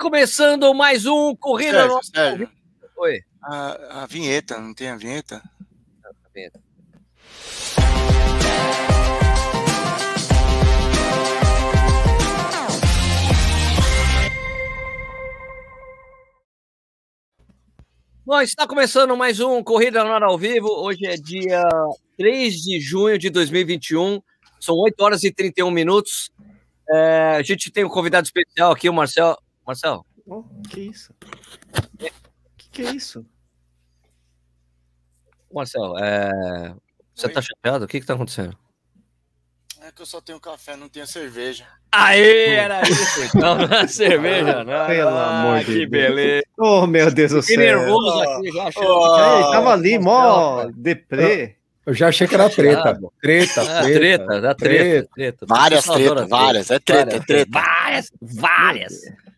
começando mais um Corrida Sérgio, no... Sérgio, Oi. a, a vinheta, não tem a vinheta? Bom, está começando mais um Corrida no Ar ao Vivo. Hoje é dia 3 de junho de 2021. São 8 horas e 31 minutos. É, a gente tem um convidado especial aqui, o Marcel. Marcel, Oh, que isso? Que que é isso? Marcel, é, você Oi? tá chateado? O que que tá acontecendo? É que eu só tenho café, não tenho cerveja. Aê, era isso então, não é cerveja, não. Pelo Ah, amor de que Deus. beleza. Oh, meu Deus do Fiquei céu. nervoso aqui, já achando Oh, que- Ei, tava ali, mó deprê. Eu já achei que era treta. Ah, Treta, treta. treta, dá treta, treta. Várias tretas, várias, é treta, é Várias, treta. Várias, várias, várias.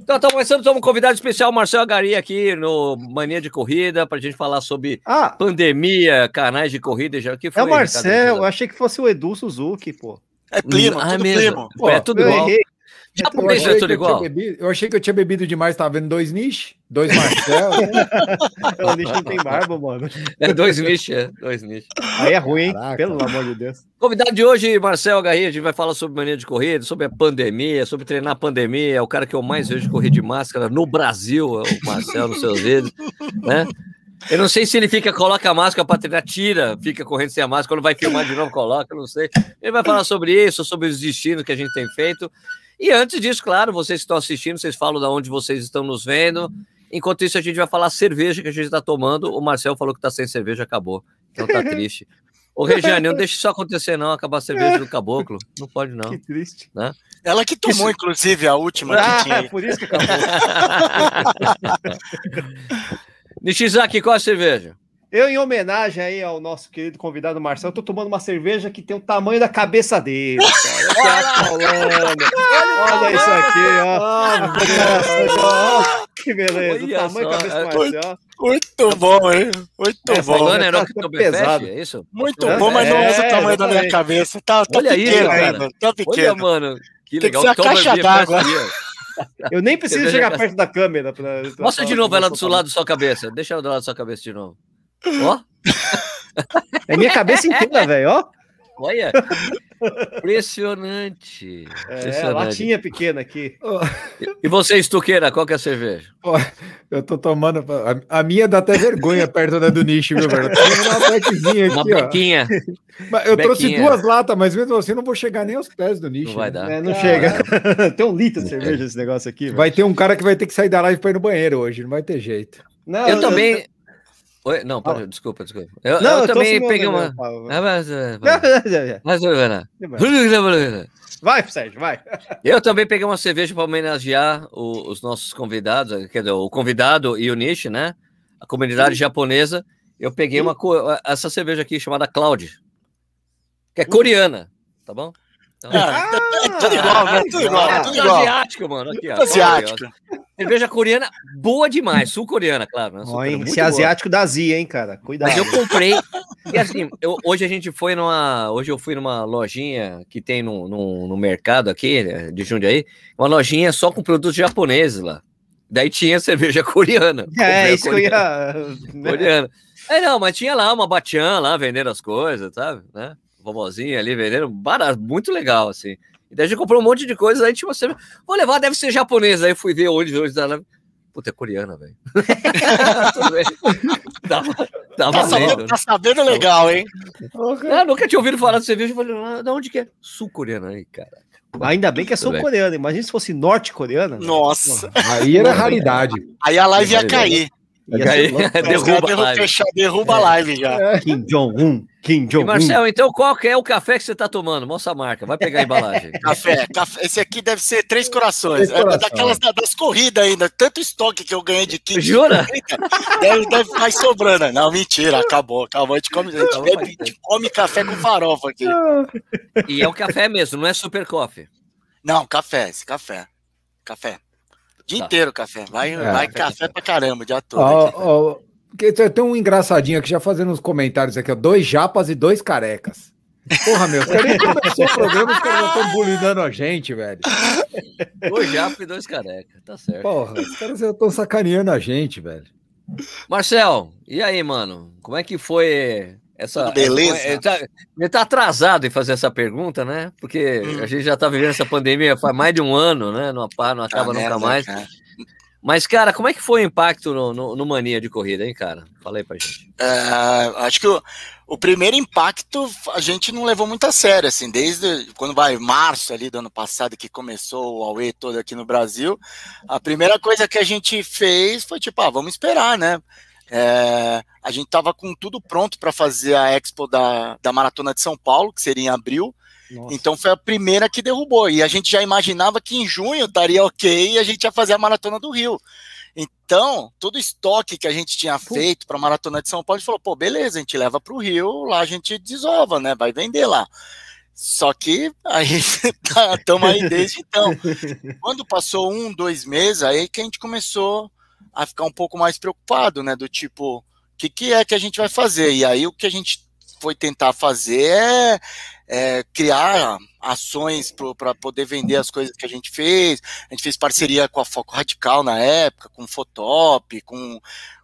Então, estamos começando, estamos um convidado especial, Marcelo Gari, aqui no Mania de Corrida, para a gente falar sobre Ah, pandemia, canais de corrida. Já, que é foi, o Marcel. Eu achei que fosse o Edu Suzuki, pô. É primo, Ah, tudo mesmo. primo. Pô, é tudo eu igual. errei. Japonês é achei eu igual. tinha bebido- eu achei que eu tinha bebido demais, tava vendo dois niches, dois Marcel. O lixo não tem barba, mano. É dois nichos, é, dois nichos. Aí é ruim? Caraca. Pelo amor de Deus. Convidado de hoje, Marcel Garri, a gente vai falar sobre mania de corrida, sobre a pandemia, sobre treinar a pandemia. É o cara que eu mais vejo correr de máscara no Brasil, é o Marcel, nos seus vídeos, né? Eu não sei se ele fica, coloca a máscara para treinar, tira, fica correndo sem a máscara, quando vai filmar de novo, coloca, não sei. Ele vai falar sobre isso, sobre os destinos que a gente tem feito. E antes disso, claro, vocês que estão assistindo, vocês falam de onde vocês estão nos vendo. Enquanto isso, a gente vai falar cerveja que a gente está tomando. O Marcel falou que está sem cerveja, acabou. Então tá triste. Ô, Regiane, não deixe isso acontecer, não. Acabar a cerveja do caboclo. Não pode, não. Que triste. Ela que tomou, inclusive, a última que Ah, tinha. aí. por isso que acabou. Nishizaki, qual a cerveja? Eu, em homenagem aí ao nosso querido convidado Marcel, tô tomando uma cerveja que tem o tamanho da cabeça dele, cara. Olha, Olha isso aqui, ó. Que beleza. O Olha tamanho só, da cabeça do é- Marcel. Muito bom, hein? Muito Essa bom. Tá- era o tá pesado. é isso? Muito É, bom, mas não é o é, tamanho da minha cabeça. Tá, tá Olha pequeno cara. ainda. Tá Olha, pequeno. mano. Que Tem que legal. ser a caixa d'água. Eu nem preciso chegar perto da câmera. Pra, pra Mostra de novo ela do seu lado da sua cabeça. Deixa ela do lado da sua cabeça de novo. Ó, É minha cabeça inteira, velho, ó. olha. Impressionante. É, a Impressionante. latinha pequena aqui. E você, Estuqueira, qual que é a cerveja? Eu tô tomando. A, a minha dá até vergonha perto da do nicho, viu, velho? Eu uma beckzinha Uma aqui, ó. bequinha. Mas Eu trouxe bequinha. duas latas, mas mesmo assim eu não vou chegar nem aos pés do nicho. Não vai né? dar. É, não Caralho. chega. Tem um litro de cerveja esse negócio aqui. velho. Vai ter um cara que vai ter que sair da live pra ir no banheiro hoje, não vai ter jeito. Não, Eu também. Oi, não, pera, Fala. desculpa, desculpa. Eu, Não, eu eu também peguei não, uma. Ah, mas, é, vai. Mas, Vai, Sérgio, vai. Eu também peguei uma cerveja para homenagear o- os nossos convidados, quer dizer, o convidado e o Nishi, né? A comunidade japonesa. Eu peguei uma co- essa cerveja aqui chamada Cloud, que é coreana, tá bom? Então, Ah, é tudo igual, né? Tudo igual, Ah, tudo é igual. asiático, mano. Aqui, ó. Tudo asiático. Cerveja coreana boa demais, sul-coreana, claro. Né? Hein, muito Esse boa. asiático da Zia, hein, cara. Cuidado. Mas eu comprei. E assim, eu- hoje a gente foi numa. Hoje eu fui numa lojinha que tem no, no, no mercado aqui, né, de Jundiaí, uma lojinha só com produtos japoneses lá. Daí tinha cerveja coreana. É, isso que eu coreana. ia. né? Coreana. É, não, mas tinha lá uma batian lá vendendo as coisas, sabe? Né? Vovozinha ali vendendo, barato, muito legal, assim. E daí a gente comprou um monte de coisa, aí tipo, você vou levar, deve ser japonesa. Aí eu fui ver hoje, hoje, da Puta, é coreana, velho. Tudo bem. Tava, tava Tá sabendo, né? tá sabendo legal, hein? Eu nunca tinha ouvido falar de cerveja. Eu falei, ah, da onde que é? Sul-coreana aí, cara. Ainda bem que é sul-coreana. Imagina se fosse norte-coreana. Nossa. Aí era raridade. Aí a live ia cair. Aí, derruba Os caras a derru- live. fecha- Derruba a live já. Kim Jong-un. Kim E Jong-un. Marcel, então qual que é o café que você tá tomando? Mostra a marca, vai pegar a embalagem. Café, café. Esse aqui deve ser três corações. Três É corações. daquelas da- das corridas ainda. Tanto estoque que eu ganhei de kit. Jura? Deve, deve mais sobrando. Não, mentira. Acabou, acabou. A gente come, a gente Acabou bebe- a gente come café com farofa aqui. E é o café mesmo, não é super coffee. Não, café, esse café. Café. Dia Tá. inteiro café. Vai, É, vai café, pra caramba o dia todo. Ó, porque tem um engraçadinho aqui já fazendo uns comentários aqui, ó. Dois japas e dois carecas. Porra, meu, caras nem começou o programa, os caras já estão bulinando a gente, velho. Dois japa e dois careca, tá certo. Porra, os caras já estão sacaneando a gente, velho. Marcel, e aí, mano? Como é que foi essa. Tudo beleza? Ele tá, ele tá atrasado em fazer essa pergunta, né? Porque Hum. a gente já tá vivendo essa pandemia faz mais de um ano, né? Não, não acaba Ah, nunca mais. cara. Mas, cara, como é que foi o impacto no, no- no Mania de Corrida, hein, cara? Fala aí pra gente. É, acho que o, o primeiro impacto a gente não levou muito a sério, assim, desde quando vai março ali do ano passado que começou o Aue todo aqui no Brasil, a primeira coisa que a gente fez foi tipo, ah, vamos esperar, né? É, a gente tava com tudo pronto para fazer a Expo da, da Maratona de São Paulo, que seria em abril, Nossa. então foi a primeira que derrubou. E a gente já imaginava que em junho estaria ok e a gente ia fazer a maratona do Rio. Então, todo o estoque que a gente tinha feito para a maratona de São Paulo, a gente falou: pô, beleza, a gente leva para o Rio, lá a gente desova, né? Vai vender lá. Só que aí estamos aí desde então. Quando passou um, dois meses, aí que a gente começou a ficar um pouco mais preocupado, né? Do tipo, o que, que é que a gente vai fazer? E aí o que a gente foi tentar fazer é, é criar ações para poder vender as coisas que a gente fez. A gente fez parceria com a Foco Radical na época, com o Fotop, com,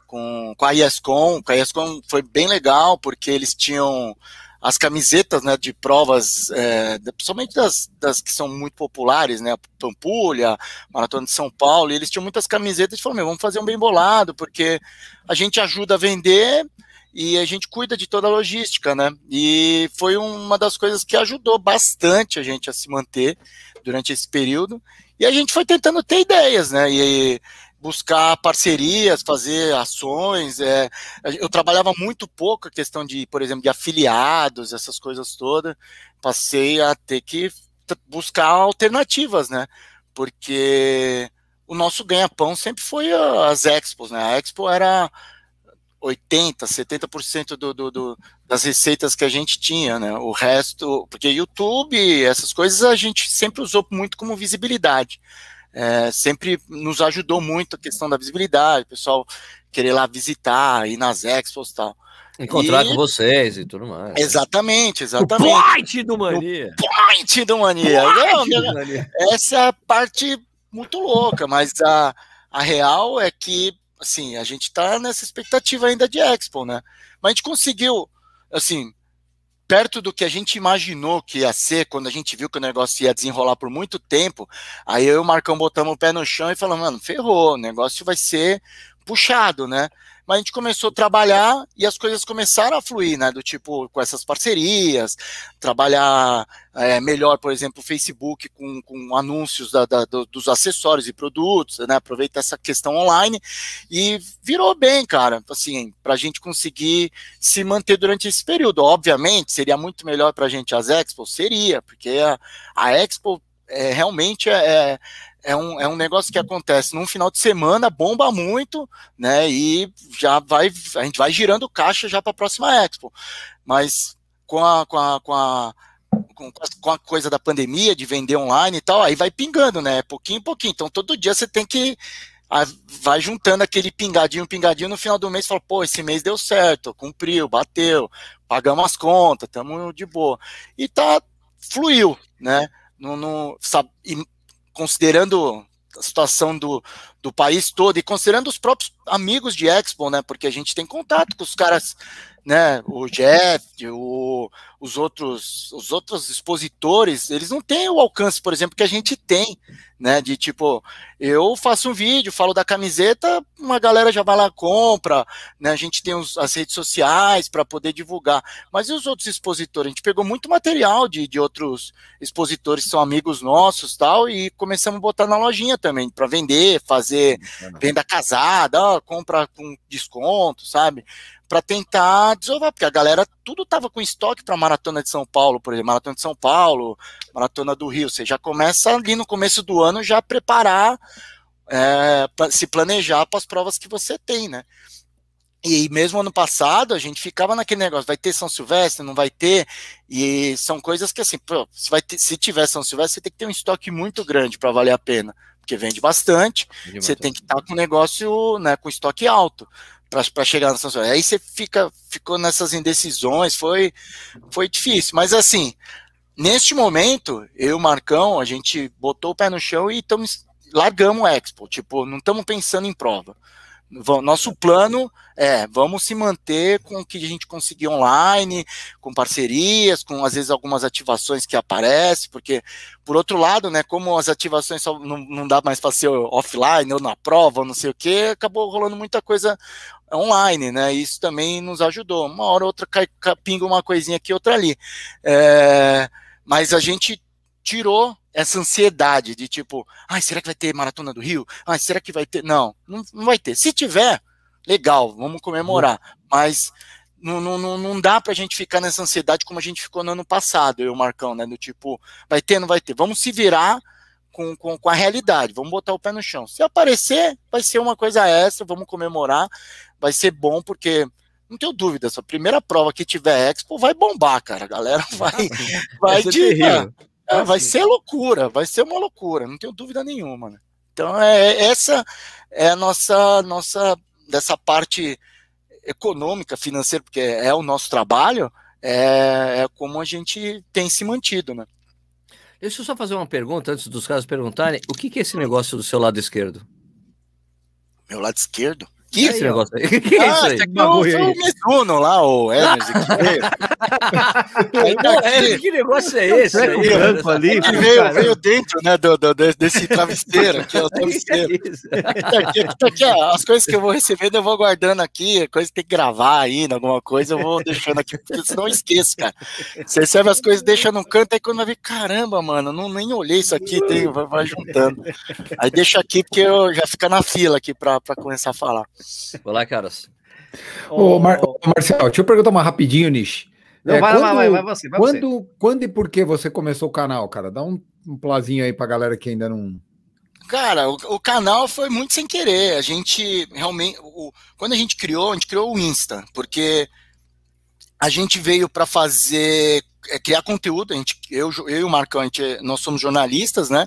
com, com a IESCOM. Com a IESCOM foi bem legal, porque eles tinham as camisetas né, de provas, é, principalmente das, das que são muito populares, né? Pampulha, Maratona de São Paulo, e eles tinham muitas camisetas e falaram, vamos fazer um bem bolado, porque a gente ajuda a vender e a gente cuida de toda a logística, né? E foi uma das coisas que ajudou bastante a gente a se manter durante esse período. E a gente foi tentando ter ideias, né? E buscar parcerias, fazer ações. É, eu trabalhava muito pouco a questão de, por exemplo, de afiliados, essas coisas todas. Passei a ter que buscar alternativas, né? Porque o nosso ganha-pão sempre foi as expos, né? A expo era 80, 70% do, do, do, das receitas que a gente tinha, né? O resto, porque YouTube, essas coisas a gente sempre usou muito como visibilidade. É, sempre nos ajudou muito a questão da visibilidade, o pessoal querer lá visitar, ir nas expos e tal. Encontrar E- com vocês e tudo mais. Exatamente, O exatamente. point do Mania. Point do mania. Não, Point meu, do Mania. essa é a parte muito louca, mas a, a real é que, assim, a gente tá nessa expectativa ainda de Expo, né? Mas a gente conseguiu, assim, perto do que a gente imaginou que ia ser, quando a gente viu que o negócio ia desenrolar por muito tempo, aí eu e o Marcão botamos o pé no chão e falamos, mano, ferrou, o negócio vai ser puxado, né? Mas a gente começou a trabalhar e as coisas começaram a fluir, né? Do tipo, com essas parcerias, trabalhar é, melhor, por exemplo, o Facebook com, com anúncios da, da, do- dos acessórios e produtos, né? Aproveita essa questão online e virou bem, cara, assim, para a gente conseguir se manter durante esse período. Obviamente, seria muito melhor para a gente as Expos, seria, porque a, a Expo é, realmente é, é, um, é um negócio que acontece num final de semana, bomba muito, né? E já vai, a gente vai girando caixa já para a próxima Expo. Mas com a, com a, com a com, com a coisa da pandemia, de vender online e tal, aí vai pingando, né? Pouquinho em pouquinho. Então, todo dia você tem que. ah, Vai juntando aquele pingadinho, pingadinho, no final do mês fala, pô, esse mês deu certo, cumpriu, bateu, pagamos as contas, estamos de boa. E tá, fluiu, né? No, no, sabe, e considerando a situação do, do país todo e considerando os próprios amigos de Expo, né? Porque a gente tem contato com os caras, né? O Jeff, o, os outros, os outros expositores, eles não têm o alcance, por exemplo, que a gente tem, né? De tipo, eu faço um vídeo, falo da camiseta, uma galera já vai lá compra, né? A gente tem os, as redes sociais para poder divulgar. Mas e os outros expositores? A gente pegou muito material de, de outros expositores que são amigos nossos, tal, e começamos a botar na lojinha também para vender, fazer venda casada, ó, compra com desconto, sabe? Para tentar desovar, porque a galera tudo tava com estoque para maratona de São Paulo, por exemplo, maratona de São Paulo, maratona do Rio. Você já começa ali no começo do ano já preparar, é, se planejar para as provas que você tem, né? E mesmo ano passado a gente ficava naquele negócio, vai ter São Silvestre, não vai ter, e são coisas que assim, pô, se, vai ter, se tiver São Silvestre, você tem que ter um estoque muito grande para valer a pena, porque vende bastante, você tem que estar com o negócio, né, com estoque alto, para chegar na São Aí você fica, ficou nessas indecisões, foi, foi difícil. Mas assim, neste momento, eu e o Marcão, a gente botou o pé no chão e estamos largamos o Expo. Tipo, não estamos pensando em prova. Nosso plano é, vamos se manter com o que a gente conseguir online, com parcerias, com às vezes algumas ativações que aparecem, porque, por outro lado, né, como as ativações só não, não dá mais para ser offline ou na prova, não sei o que, acabou rolando muita coisa online, né? Isso também nos ajudou. Uma hora ou outra cai, pinga uma coisinha aqui, outra ali. É, mas a gente tirou essa ansiedade de tipo, ai, será que vai ter maratona do Rio? Ai, será que vai ter? Não, não, não vai ter. Se tiver, legal, vamos comemorar. Mas não, não, não dá pra gente ficar nessa ansiedade como a gente ficou no ano passado, eu e o Marcão, né? Do tipo, vai ter, não vai ter. Vamos se virar com, com, com a realidade, vamos botar o pé no chão. Se aparecer, vai ser uma coisa extra, vamos comemorar, vai ser bom, porque não tenho dúvida, a primeira prova que tiver Expo vai bombar, cara. A galera vai, vai, vai de, é, vai ser loucura, vai ser uma loucura, não tenho dúvida nenhuma. Né? Então, é, essa é a nossa, nossa dessa parte econômica, financeira, porque é o nosso trabalho, é, é como a gente tem se mantido, né? Deixa eu só fazer uma pergunta antes dos caras perguntarem. O que, que é esse negócio do seu lado esquerdo? Meu lado esquerdo? Que esse negócio aí? que é isso aí? Foi o Mizuno lá, o Hermes. aí, tá que negócio é esse? Aí, branco ali, que veio, veio dentro né, do, do, desse travesseiro aqui, o travesseiro. tá aqui, tá aqui, as coisas que eu vou recebendo eu vou guardando aqui, coisas que tem que gravar ainda, alguma coisa eu vou deixando aqui, porque senão eu esqueço, cara. Você recebe as coisas, deixa num canto, aí quando vai ver, caramba, mano, não, nem olhei isso aqui, tem, vai, vai juntando. Aí deixa aqui, porque eu já fica na fila aqui pra começar a falar. Olá, caras. Ô, Mar ô, Marcel, deixa eu perguntar uma rapidinho, Nish. Não, é, vai, quando, vai, vai, vai, você, vai quando, você. Quando e por que você começou o canal, cara? Dá um, um plazinho aí pra galera que ainda não... Cara, o, o, canal foi muito sem querer. A gente realmente, o, quando a gente criou, a gente criou o Insta, porque a gente veio para fazer é, criar conteúdo. A gente, eu, eu e o Marcão, a gente, nós somos jornalistas, né?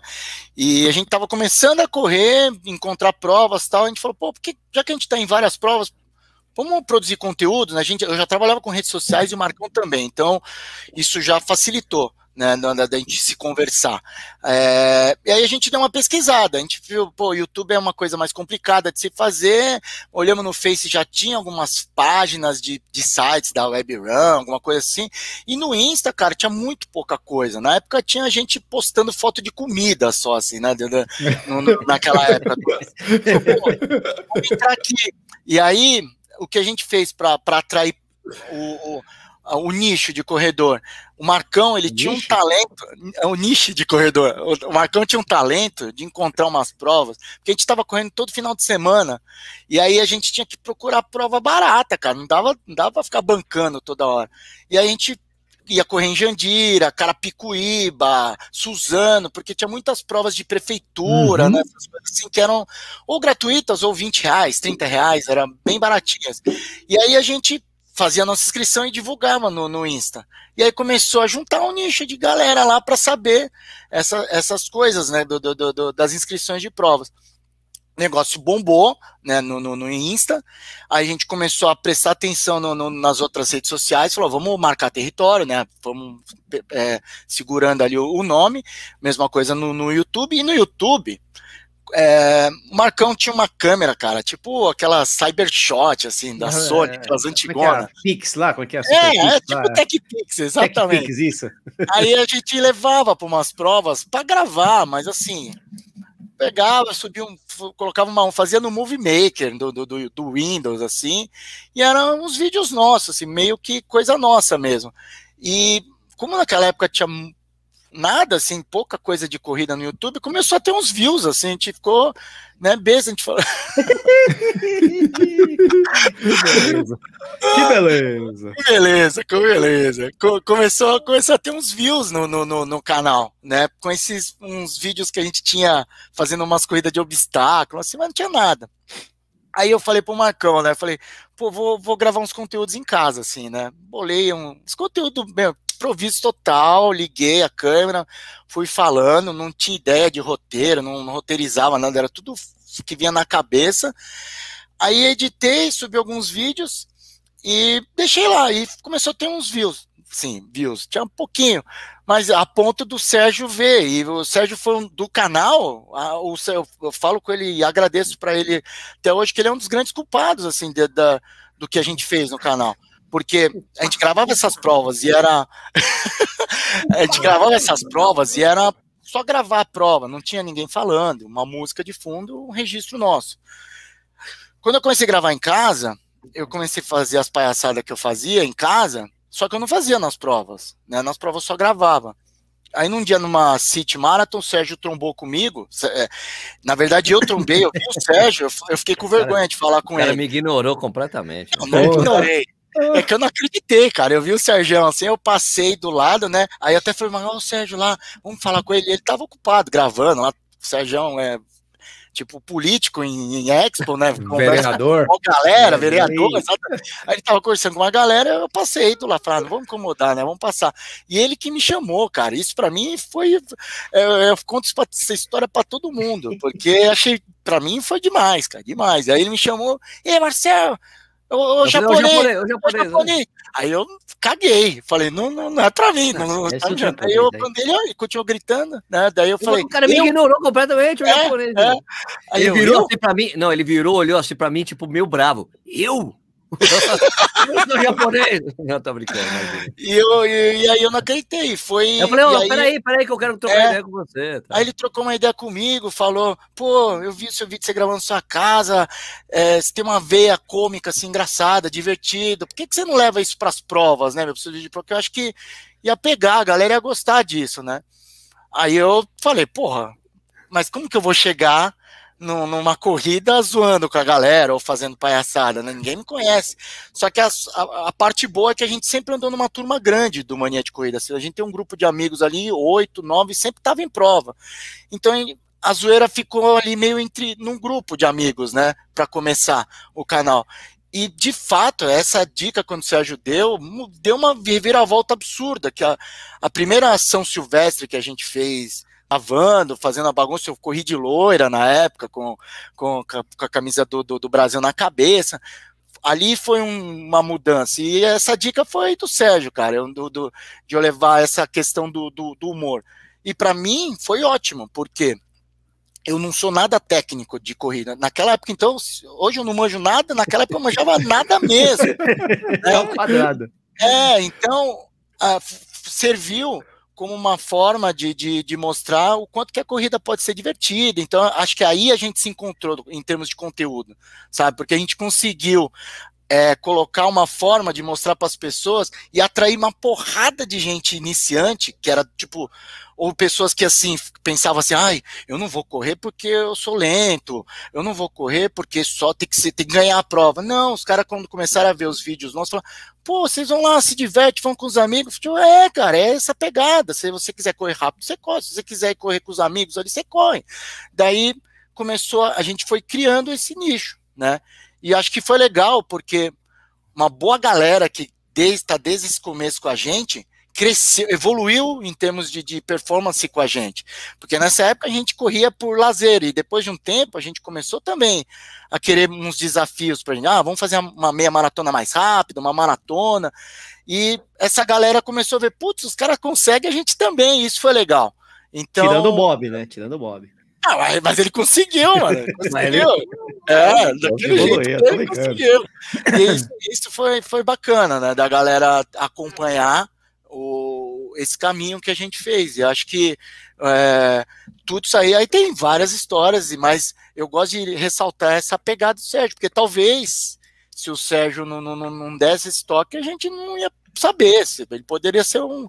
E a gente estava começando a correr, encontrar provas tal. A gente falou, pô, porque já que a gente está em várias provas, vamos produzir conteúdo, né? A gente, eu já trabalhava com redes sociais e o Marcão também, então isso já facilitou né, da, da gente se conversar. É, e aí a gente deu uma pesquisada, a gente viu, pô, YouTube é uma coisa mais complicada de se fazer, olhamos no Face, já tinha algumas páginas de, de sites da WebRun, alguma coisa assim, e no Insta, cara, tinha muito pouca coisa, na época tinha gente postando foto de comida só, assim, né, no, no, naquela época. pô, entrar aqui, e aí, o que a gente fez para atrair o, o o nicho de corredor. O Marcão, ele tinha um talento, é o nicho de corredor. O Marcão tinha um talento de encontrar umas provas, porque a gente estava correndo todo final de semana, e aí a gente tinha que procurar prova barata, cara, não dava, não dava para ficar bancando toda hora. E aí a gente ia correr em Jandira, Carapicuíba, Suzano, porque tinha muitas provas de prefeitura, uhum. né, essas coisas assim, que eram ou gratuitas ou 20 reais, 30 reais, eram bem baratinhas. E aí a gente fazia a nossa inscrição e divulgava no, no Insta. E aí começou a juntar um nicho de galera lá para saber essa, essas coisas, né, do, do, do, das inscrições de provas. O negócio bombou, né, no, no, no, Insta, aí a gente começou a prestar atenção no, nas outras redes sociais, falou, vamos marcar território, né, vamos é, segurando ali o, o, nome, mesma coisa no, no YouTube, e no YouTube, é, o Marcão tinha uma câmera, cara, tipo aquela Cybershot, assim, da Sony, aquelas é antigonas. É Pix lá, como é que é? é, é tipo TechPix, exatamente. Tech isso. Aí a gente levava para umas provas para gravar, mas assim, pegava, subia um, colocava uma, fazia no Movie Maker do, do, do Windows, assim, e eram uns vídeos nossos, assim, meio que coisa nossa mesmo. E como naquela época tinha nada, assim, pouca coisa de corrida no YouTube, começou a ter uns views, assim, a gente ficou, né, besta, a gente falou. que beleza. Que beleza. Que beleza, que beleza. começou, começou a ter uns views no, no, no, no, canal, né, com esses, uns vídeos que a gente tinha fazendo umas corridas de obstáculo, assim, mas não tinha nada. Aí eu falei pro Marcão, né? Falei, pô, vou, vou gravar uns conteúdos em casa, assim, né? Bolei um, uns conteúdo, meu, improviso total, liguei a câmera, fui falando, não tinha ideia de roteiro, não, não roteirizava nada, era tudo que vinha na cabeça. Aí editei, subi alguns vídeos e deixei lá. E começou a ter uns views. Sim, views. Tinha um pouquinho. Mas a ponto do Sérgio ver. E o Sérgio foi um, do canal. A, o, eu falo com ele e agradeço para ele até hoje, que ele é um dos grandes culpados, assim, de, da, do que a gente fez no canal porque a gente gravava essas provas e era. a gente gravava essas provas e era só gravar a prova, não tinha ninguém falando, uma música de fundo, um registro nosso. Quando eu comecei a gravar em casa, eu comecei a fazer as palhaçadas que eu fazia em casa, só que eu não fazia nas provas, né? Nas provas eu só gravava. Aí num dia numa City Marathon, o Sérgio trombou comigo. É, na verdade, eu trombei, eu vi o Sérgio, eu fiquei com vergonha de falar com ele. Ele me ignorou completamente. Eu não ignorei. É que eu não acreditei, cara. Eu vi o Sérgio assim, eu passei do lado, né? Aí até falei, mas o Sérgio lá, vamos falar com ele. Ele tava ocupado gravando lá. O Sérgio é tipo político em, em Expo, né? vereador. Com a galera, é, vereador, exatamente. Aí ele tava conversando com uma galera, eu passei do lá, falando, vamos incomodar, né? Vamos passar. E ele que me chamou, cara. Isso para mim foi. Eu, eu conto essa história para todo mundo, porque achei, para mim foi demais, cara, demais. Aí ele me chamou, e Marcelo, o, o japonês, o japonês, o japonês, japonês. Né? Aí eu caguei, falei, não, não, não é pra mim, não, não, não tá Aí eu quando ele continuou gritando, né? Daí eu falei. O cara me eu... ignorou completamente, o é, japonês. É. Né? Aí ele virou assim pra mim, não, ele virou, olhou assim pra mim, tipo, meio bravo. Eu? Eu sou japonês. Não, tô brincando. E, eu, e, e, aí eu não acreditei. Foi, eu falei, oh, aí, peraí, peraí, que eu quero trocar é, ideia com você. Tá? Aí ele trocou uma ideia comigo, falou: pô, eu vi seu vídeo você gravando na sua casa, é, você tem uma veia cômica, assim, engraçada, divertida. Por que, que você não leva isso pras provas, né, meu? Porque eu acho que ia pegar, a galera ia gostar disso, né? Aí eu falei, porra, mas como que eu vou chegar numa corrida zoando com a galera ou fazendo palhaçada, né? ninguém me conhece. Só que a, a, a, parte boa é que a gente sempre andou numa turma grande do Mania de Corrida. A gente tem um grupo de amigos ali, oito, nove, sempre estava em prova. Então a zoeira ficou ali meio entre num grupo de amigos, né? Para começar o canal. E de fato, essa dica quando o Sérgio deu, deu uma reviravolta absurda. Que a, a primeira ação silvestre que a gente fez lavando, fazendo a bagunça. Eu corri de loira na época, com, com, com a camisa do, do, do, Brasil na cabeça. Ali foi um, uma mudança. E essa dica foi do Sérgio, cara, do, do de eu levar essa questão do, do, do humor. E para mim foi ótimo, porque eu não sou nada técnico de corrida. Naquela época, então, hoje eu não manjo nada, naquela época eu manjava nada mesmo. É um quadrado. É, então, a, serviu como uma forma de, de, de, mostrar o quanto que a corrida pode ser divertida. Então, acho que aí a gente se encontrou em termos de conteúdo, sabe? Porque a gente conseguiu é, colocar uma forma de mostrar para as pessoas e atrair uma porrada de gente iniciante, que era tipo ou pessoas que assim pensavam assim, ai, eu não vou correr porque eu sou lento, eu não vou correr porque só tem que, tem que ganhar a prova. Não, os caras quando começaram a ver os vídeos nossos, falaram, pô, vocês vão lá, se diverte, vão com os amigos. Eu, é, cara, é essa pegada. Se você quiser correr rápido, você corre. Se você quiser correr com os amigos ali, você corre. Daí começou, a gente foi criando esse nicho, né? E acho que foi legal, porque uma boa galera que está desde, desde esse começo com a gente, cresceu, evoluiu em termos de, de, performance com a gente. Porque nessa época a gente corria por lazer, e depois de um tempo a gente começou também a querer uns desafios para a gente. Ah, vamos fazer uma meia maratona mais rápida, uma maratona. E essa galera começou a ver, putz, os caras conseguem, a gente também, isso foi legal. Então, Tirando o Bob, né? Tirando o Bob. Ah, mas ele conseguiu, mano. Conseguiu. é, daquele jeito ele conseguiu. E isso, isso, foi, foi bacana, né? Da galera acompanhar o, esse caminho que a gente fez. E acho que é, tudo isso aí, aí tem várias histórias, mas eu gosto de ressaltar essa pegada do Sérgio, porque talvez se o Sérgio não, não, não desse esse toque, a gente não ia saber. Ele poderia ser um,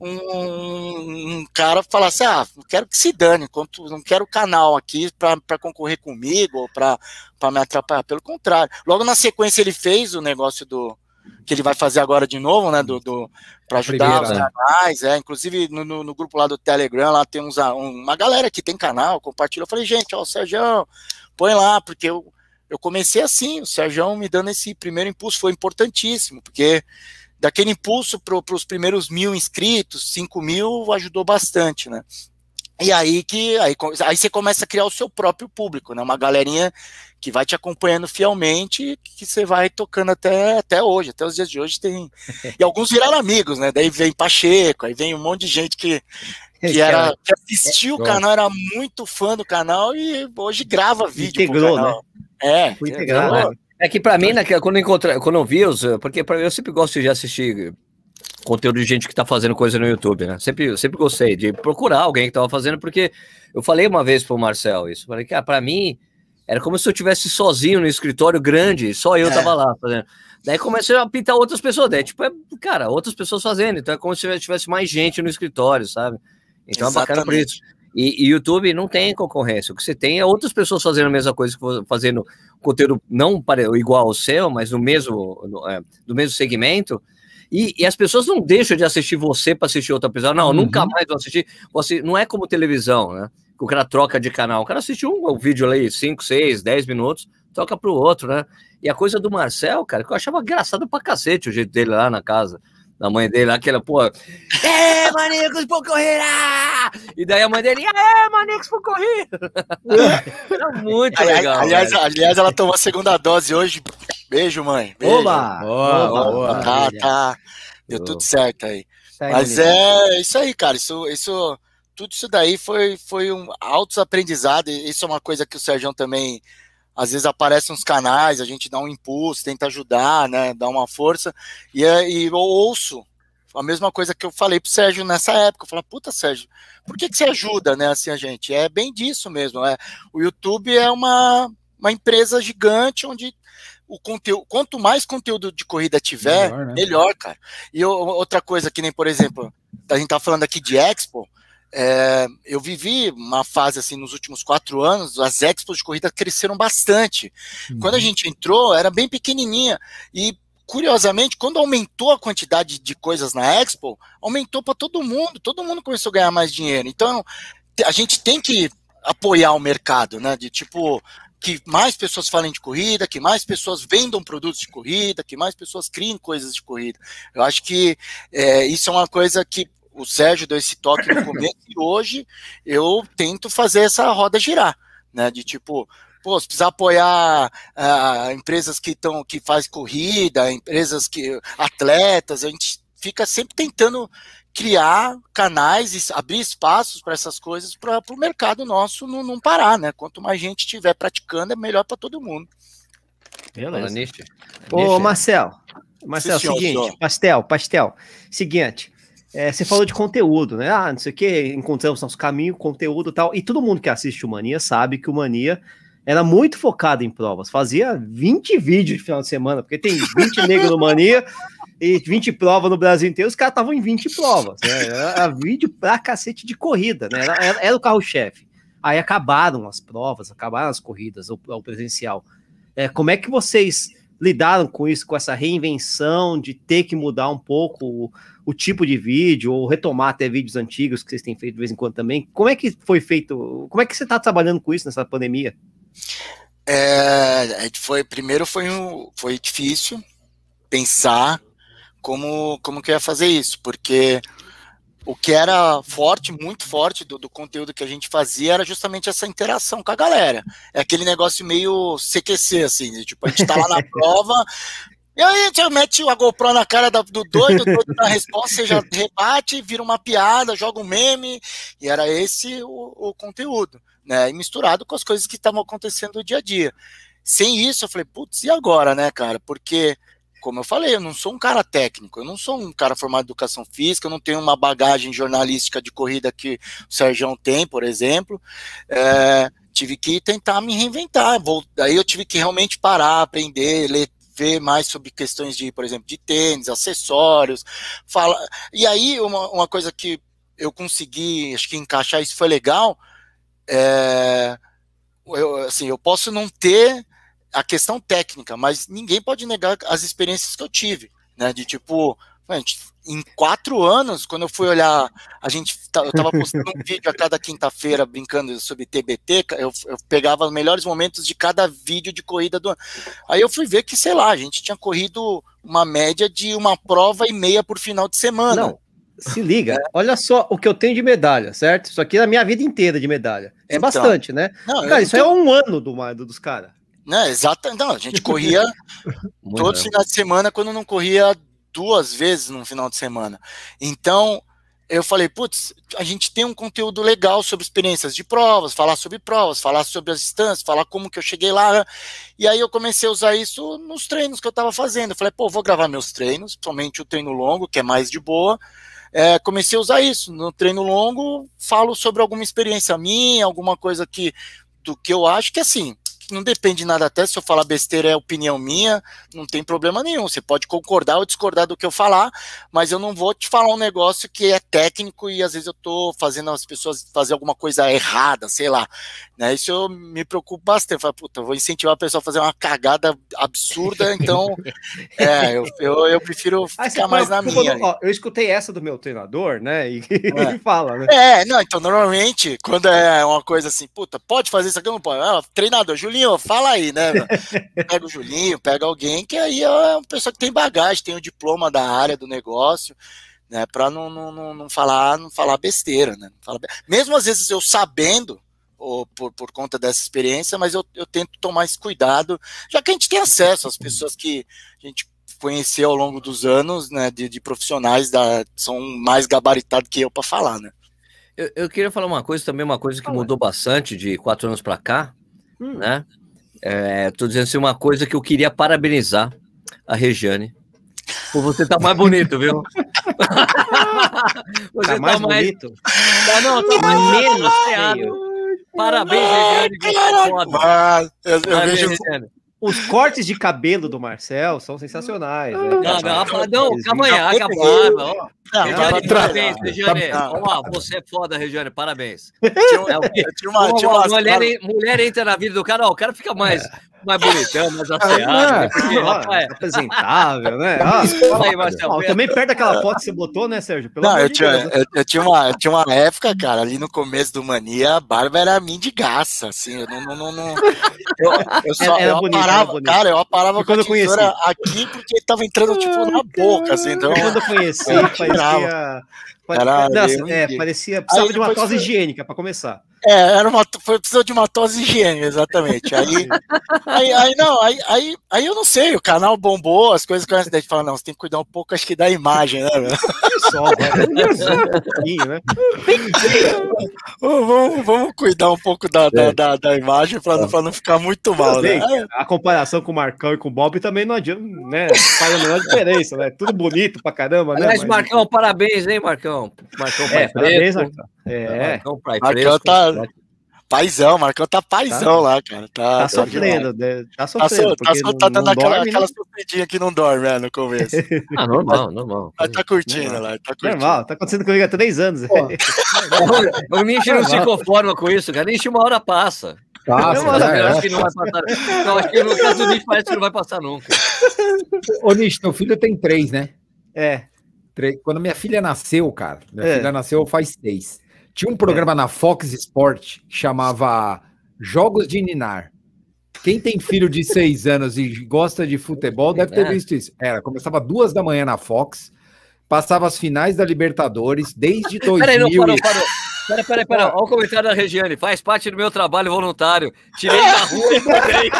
um, um cara que falasse: ah, quero que se dane, não quero canal aqui para concorrer comigo ou para me atrapalhar. Pelo contrário. Logo na sequência, ele fez o negócio do, que ele vai fazer agora de novo, né? Do, do para ajudar Primeira, os né? canais, é. Inclusive no, no, no, grupo lá do Telegram, lá tem uns, uma galera que tem canal, compartilha. Eu falei, gente, ó, o Sérgio, põe lá, porque eu, eu comecei assim, o Sérgio me dando esse primeiro impulso, foi importantíssimo, porque daquele impulso para os primeiros mil inscritos, cinco mil, ajudou bastante, né? E aí que aí, aí você começa a criar o seu próprio público, né? Uma galerinha que vai te acompanhando fielmente, que você vai tocando até, até hoje, até os dias de hoje tem. E alguns viraram amigos, né? Daí vem Pacheco, aí vem um monte de gente que, que, era, que assistiu o canal, era muito fã do canal e hoje grava vídeo. Integrou, né? É, Foi integrado. É que para mim, né, quando, eu encontrei, quando eu vi os. Porque pra, eu sempre gosto de assistir conteúdo de gente que tá fazendo coisa no YouTube, né? Sempre, sempre gostei de procurar alguém que tava fazendo, porque eu falei uma vez pro Marcel isso. Falei, cara, pra mim era como se eu tivesse sozinho no escritório grande, só eu é. tava lá fazendo. Daí comecei a pintar outras pessoas, daí, tipo, é, cara, outras pessoas fazendo. Então é como se tivesse mais gente no escritório, sabe? Então Exatamente. é bacana por isso. E, e, YouTube não tem concorrência. O que você tem é outras pessoas fazendo a mesma coisa, fazendo conteúdo não para, igual ao seu, mas no mesmo, no, é, do mesmo segmento. E, e, as pessoas não deixam de assistir você para assistir outra pessoa. Não, uhum. nunca mais vou assistir. Não é como televisão, né? Que o cara troca de canal. O cara assiste um, um vídeo ali, 5, 6, 10 minutos, troca para o outro, né? E a coisa do Marcel, cara, que eu achava engraçado pra cacete o jeito dele lá na casa da mãe dele, aquela, pô, é, manicos por correr! E daí a mãe dele, é, manicos por correr! Era muito aliás, legal. Aliás, aliás, ela tomou a segunda dose hoje. Beijo, mãe. Beijo. Oba! Boa, boa, boa. Tá, tá. Deu boa. tudo certo aí. Tá aí Mas é isso aí, cara. Isso, isso, tudo isso daí foi, foi um altos aprendizado. Isso é uma coisa que o Sérgio também às vezes aparecem uns canais, a gente dá um impulso, tenta ajudar, né, dá uma força, e, é, e eu ouço a mesma coisa que eu falei pro Sérgio nessa época, eu falei, puta Sérgio, por que que você ajuda, né, assim, a gente? É bem disso mesmo, é, o YouTube é uma, uma empresa gigante onde o conteúdo, quanto mais conteúdo de corrida tiver, melhor, né? melhor cara. E eu, outra coisa que nem, por exemplo, a gente tá falando aqui de Expo, é, eu vivi uma fase assim nos últimos quatro anos, as expos de corrida cresceram bastante. Uhum. Quando a gente entrou, era bem pequenininha e curiosamente, quando aumentou a quantidade de coisas na Expo, aumentou para todo mundo, todo mundo começou a ganhar mais dinheiro. Então, a gente tem que apoiar o mercado, né? De tipo que mais pessoas falem de corrida, que mais pessoas vendam produtos de corrida, que mais pessoas criem coisas de corrida. Eu acho que é, isso é uma coisa que o Sérgio deu esse toque no começo e hoje eu tento fazer essa roda girar, né? De tipo, pô, se precisar apoiar uh, empresas que estão que faz corrida, empresas que atletas, a gente fica sempre tentando criar canais e abrir espaços para essas coisas para o mercado nosso não, não, parar, né? Quanto mais gente estiver praticando, é melhor para todo mundo. Beleza. Ô, Marcel, Marcel, Sim, seguinte, senhor. pastel, pastel. Seguinte, é, você falou de conteúdo, né? Ah, não sei o que, encontramos nosso caminho, conteúdo e tal. E todo mundo que assiste o Mania sabe que o Mania era muito focado em provas. Fazia 20 vídeos de final de semana, porque tem 20 negros no Mania e 20 provas no Brasil inteiro. Os caras estavam em 20 provas. Né? Era vídeo pra cacete de corrida, né? Era, era, era o carro-chefe. Aí acabaram as provas, acabaram as corridas, o, o presencial. É, como é que vocês lidaram com isso, com essa reinvenção de ter que mudar um pouco o, o, tipo de vídeo, ou retomar até vídeos antigos que vocês têm feito de vez em quando também. Como é que foi feito? Como é que você está trabalhando com isso nessa pandemia? É, foi primeiro foi um, foi difícil pensar como como que ia fazer isso, porque o que era forte, muito forte do, do, conteúdo que a gente fazia era justamente essa interação com a galera. É aquele negócio meio CQC, assim, tipo, a gente tá lá na prova, e aí você mete a GoPro na cara do doido, doido na resposta, você já rebate, vira uma piada, joga um meme, e era esse o, o conteúdo, né? E misturado com as coisas que estavam acontecendo no dia a dia. Sem isso, eu falei, putz, e agora, né, cara? Porque como eu falei, eu não sou um cara técnico, eu não sou um cara formado em educação física, eu não tenho uma bagagem jornalística de corrida que o Sérgio tem, por exemplo. É, tive que tentar me reinventar. Vou, daí eu tive que realmente parar, aprender, ler, ver mais sobre questões de, por exemplo, de tênis, acessórios. Fala, e aí, uma, uma coisa que eu consegui, acho que encaixar isso foi legal. É, eu, assim, eu posso não ter a questão técnica, mas ninguém pode negar as experiências que eu tive, né? De tipo, gente, em quatro anos, quando eu fui olhar, a gente eu tava postando um vídeo a cada quinta-feira brincando sobre TBT, eu, eu, pegava os melhores momentos de cada vídeo de corrida do ano. Aí eu fui ver que, sei lá, a gente tinha corrido uma média de uma prova e meia por final de semana. Não, Se liga, olha só o que eu tenho de medalha, certo? Isso aqui é a minha vida inteira de medalha. É Então. bastante, né? Não, Cara, isso é um ano do, do- dos caras. Né, exato. Não, a gente corria todos os finais de semana quando não corria duas vezes no final de semana. Então, eu falei, putz, a gente tem um conteúdo legal sobre experiências de provas, falar sobre provas, falar sobre as distâncias, falar como que eu cheguei lá. né? E aí eu comecei a usar isso nos treinos que eu estava fazendo. Eu falei, pô, vou gravar meus treinos, somente o treino longo, que é mais de boa. É, comecei a usar isso. No treino longo, falo sobre alguma experiência minha, alguma coisa que do que eu acho que assim, não depende de nada até se eu falar besteira é opinião minha, não tem problema nenhum. Você pode concordar ou discordar do que eu falar, mas eu não vou te falar um negócio que é técnico e às vezes eu tô fazendo as pessoas fazer alguma coisa errada, sei lá. Né? Isso eu me preocupo bastante. Eu falo, puta, eu vou incentivar a pessoa a fazer uma cagada absurda, então é, eu, eu, eu prefiro você ficar mais na minha. ó, eu escutei essa do meu treinador, né? E É. ele fala, né? É, não, então normalmente, quando é uma coisa assim, puta, pode fazer isso aqui não pode? Ah, treinador, Julinho, fala aí, né? Pega o Julinho, pega alguém que aí é uma pessoa que tem bagagem, tem o diploma da área do negócio, né? Pra não, não, não, não falar, não falar besteira, né? Be- Mesmo às vezes eu sabendo, ou por, por conta dessa experiência, mas eu, eu tento tomar esse cuidado, já que a gente tem acesso às pessoas que a gente conheceu ao longo dos anos, né? De, de profissionais da, são mais gabaritados que eu para falar, né? Eu, eu queria falar uma coisa também, uma coisa que Fala. mudou bastante de quatro anos para cá, Hum. né? É, tô dizendo assim, uma coisa que eu queria parabenizar a Regiane. Por você tá mais bonito, viu? você Tá mais bonito. Tá, não, tá mais Menos feio. Parabéns, Regiane. É foda. Mas eu, eu Parabéns, vejo. Regiane. Os cortes de cabelo do Marcel são sensacionais. Né? Não, não, não, calma aí, Não, acabou. Não, Regiane, parabéns, Regiane. Ó, você é foda, Regiane, parabéns. Tinha, É uma, tinha uma mulher, en- mulher entra na vida do cara, ó, o cara fica mais, mais bonitão, mais asseado. né? Porque, rapaz, apresentável, né? Ah, aí, Marcelo. ó, também perde aquela foto que você botou, né, Sérgio? Pelo Não, eu de tinha, né? eu, eu tinha uma, eu tinha uma época, cara, ali no começo do Mania, a barba era mendigaça, assim, eu não, não, não, não- eu, eu só, Era eu bonito, era aparava, bonito. cara, eu aparava Foi com a quando eu conheci. aqui porque tava entrando, tipo, na boca, assim, então... Quando eu conheci, parecia. tirava. pa- Era Nossa, meio é, parecia. Precisava de uma foi- higiênica para começar. É, era uma, foi precisou de uma tosse higiênica, exatamente. Aí, aí, aí não, aí, aí, aí eu não sei, o canal bombou, as coisas que a gente fala, não, você tem que cuidar um pouco, acho que da imagem, né? meu? Só, vai. Só um pouquinho, né? Vamos, vamos cuidar um pouco da, da, da, da imagem para não, pra não ficar muito mal, né? A comparação com o Marcão e com o Bob também não adianta, né? Faz a menor diferença, né? Tudo bonito pra caramba, né? Aliás, Mas- Marcão, parabéns, hein, Marcão? Marcão, É, parabéns. Marcão. É, Marcão, pai Marcão fresco. tá- Paizão, Marcão tá paizão lá, cara. Tá, tá tá sofrendo, né? Tá Tá, sofrendo. so, tá, so, não- tá não dando aquela, dorme, aquela né? sofridinha que não dorme, né, no começo. Ah, normal, normal. Mas tá curtindo lá, tá curtindo. Normal, tá acontecendo comigo há três anos. O Nish não se conforma com isso, cara. Nish uma hora passa. Passa, eu, acho, né? eu acho que não vai passar. Não, acho que no caso do Nish parece que não vai passar nunca. Ô, Nish, teu filho tem três, né? É, Três. Quando minha filha nasceu, cara, minha É. filha nasceu faz seis. Tinha um programa na Fox Sport que chamava Jogos de Ninar. Quem tem filho de seis anos e gosta de futebol deve ter É. visto isso. Era, começava duas da manhã na Fox, passava as finais da Libertadores desde 2000. Peraí, não, parou, parou. Peraí, peraí, peraí. Olha o comentário da Regiane. Faz parte do meu trabalho voluntário. Tirei da rua e botei.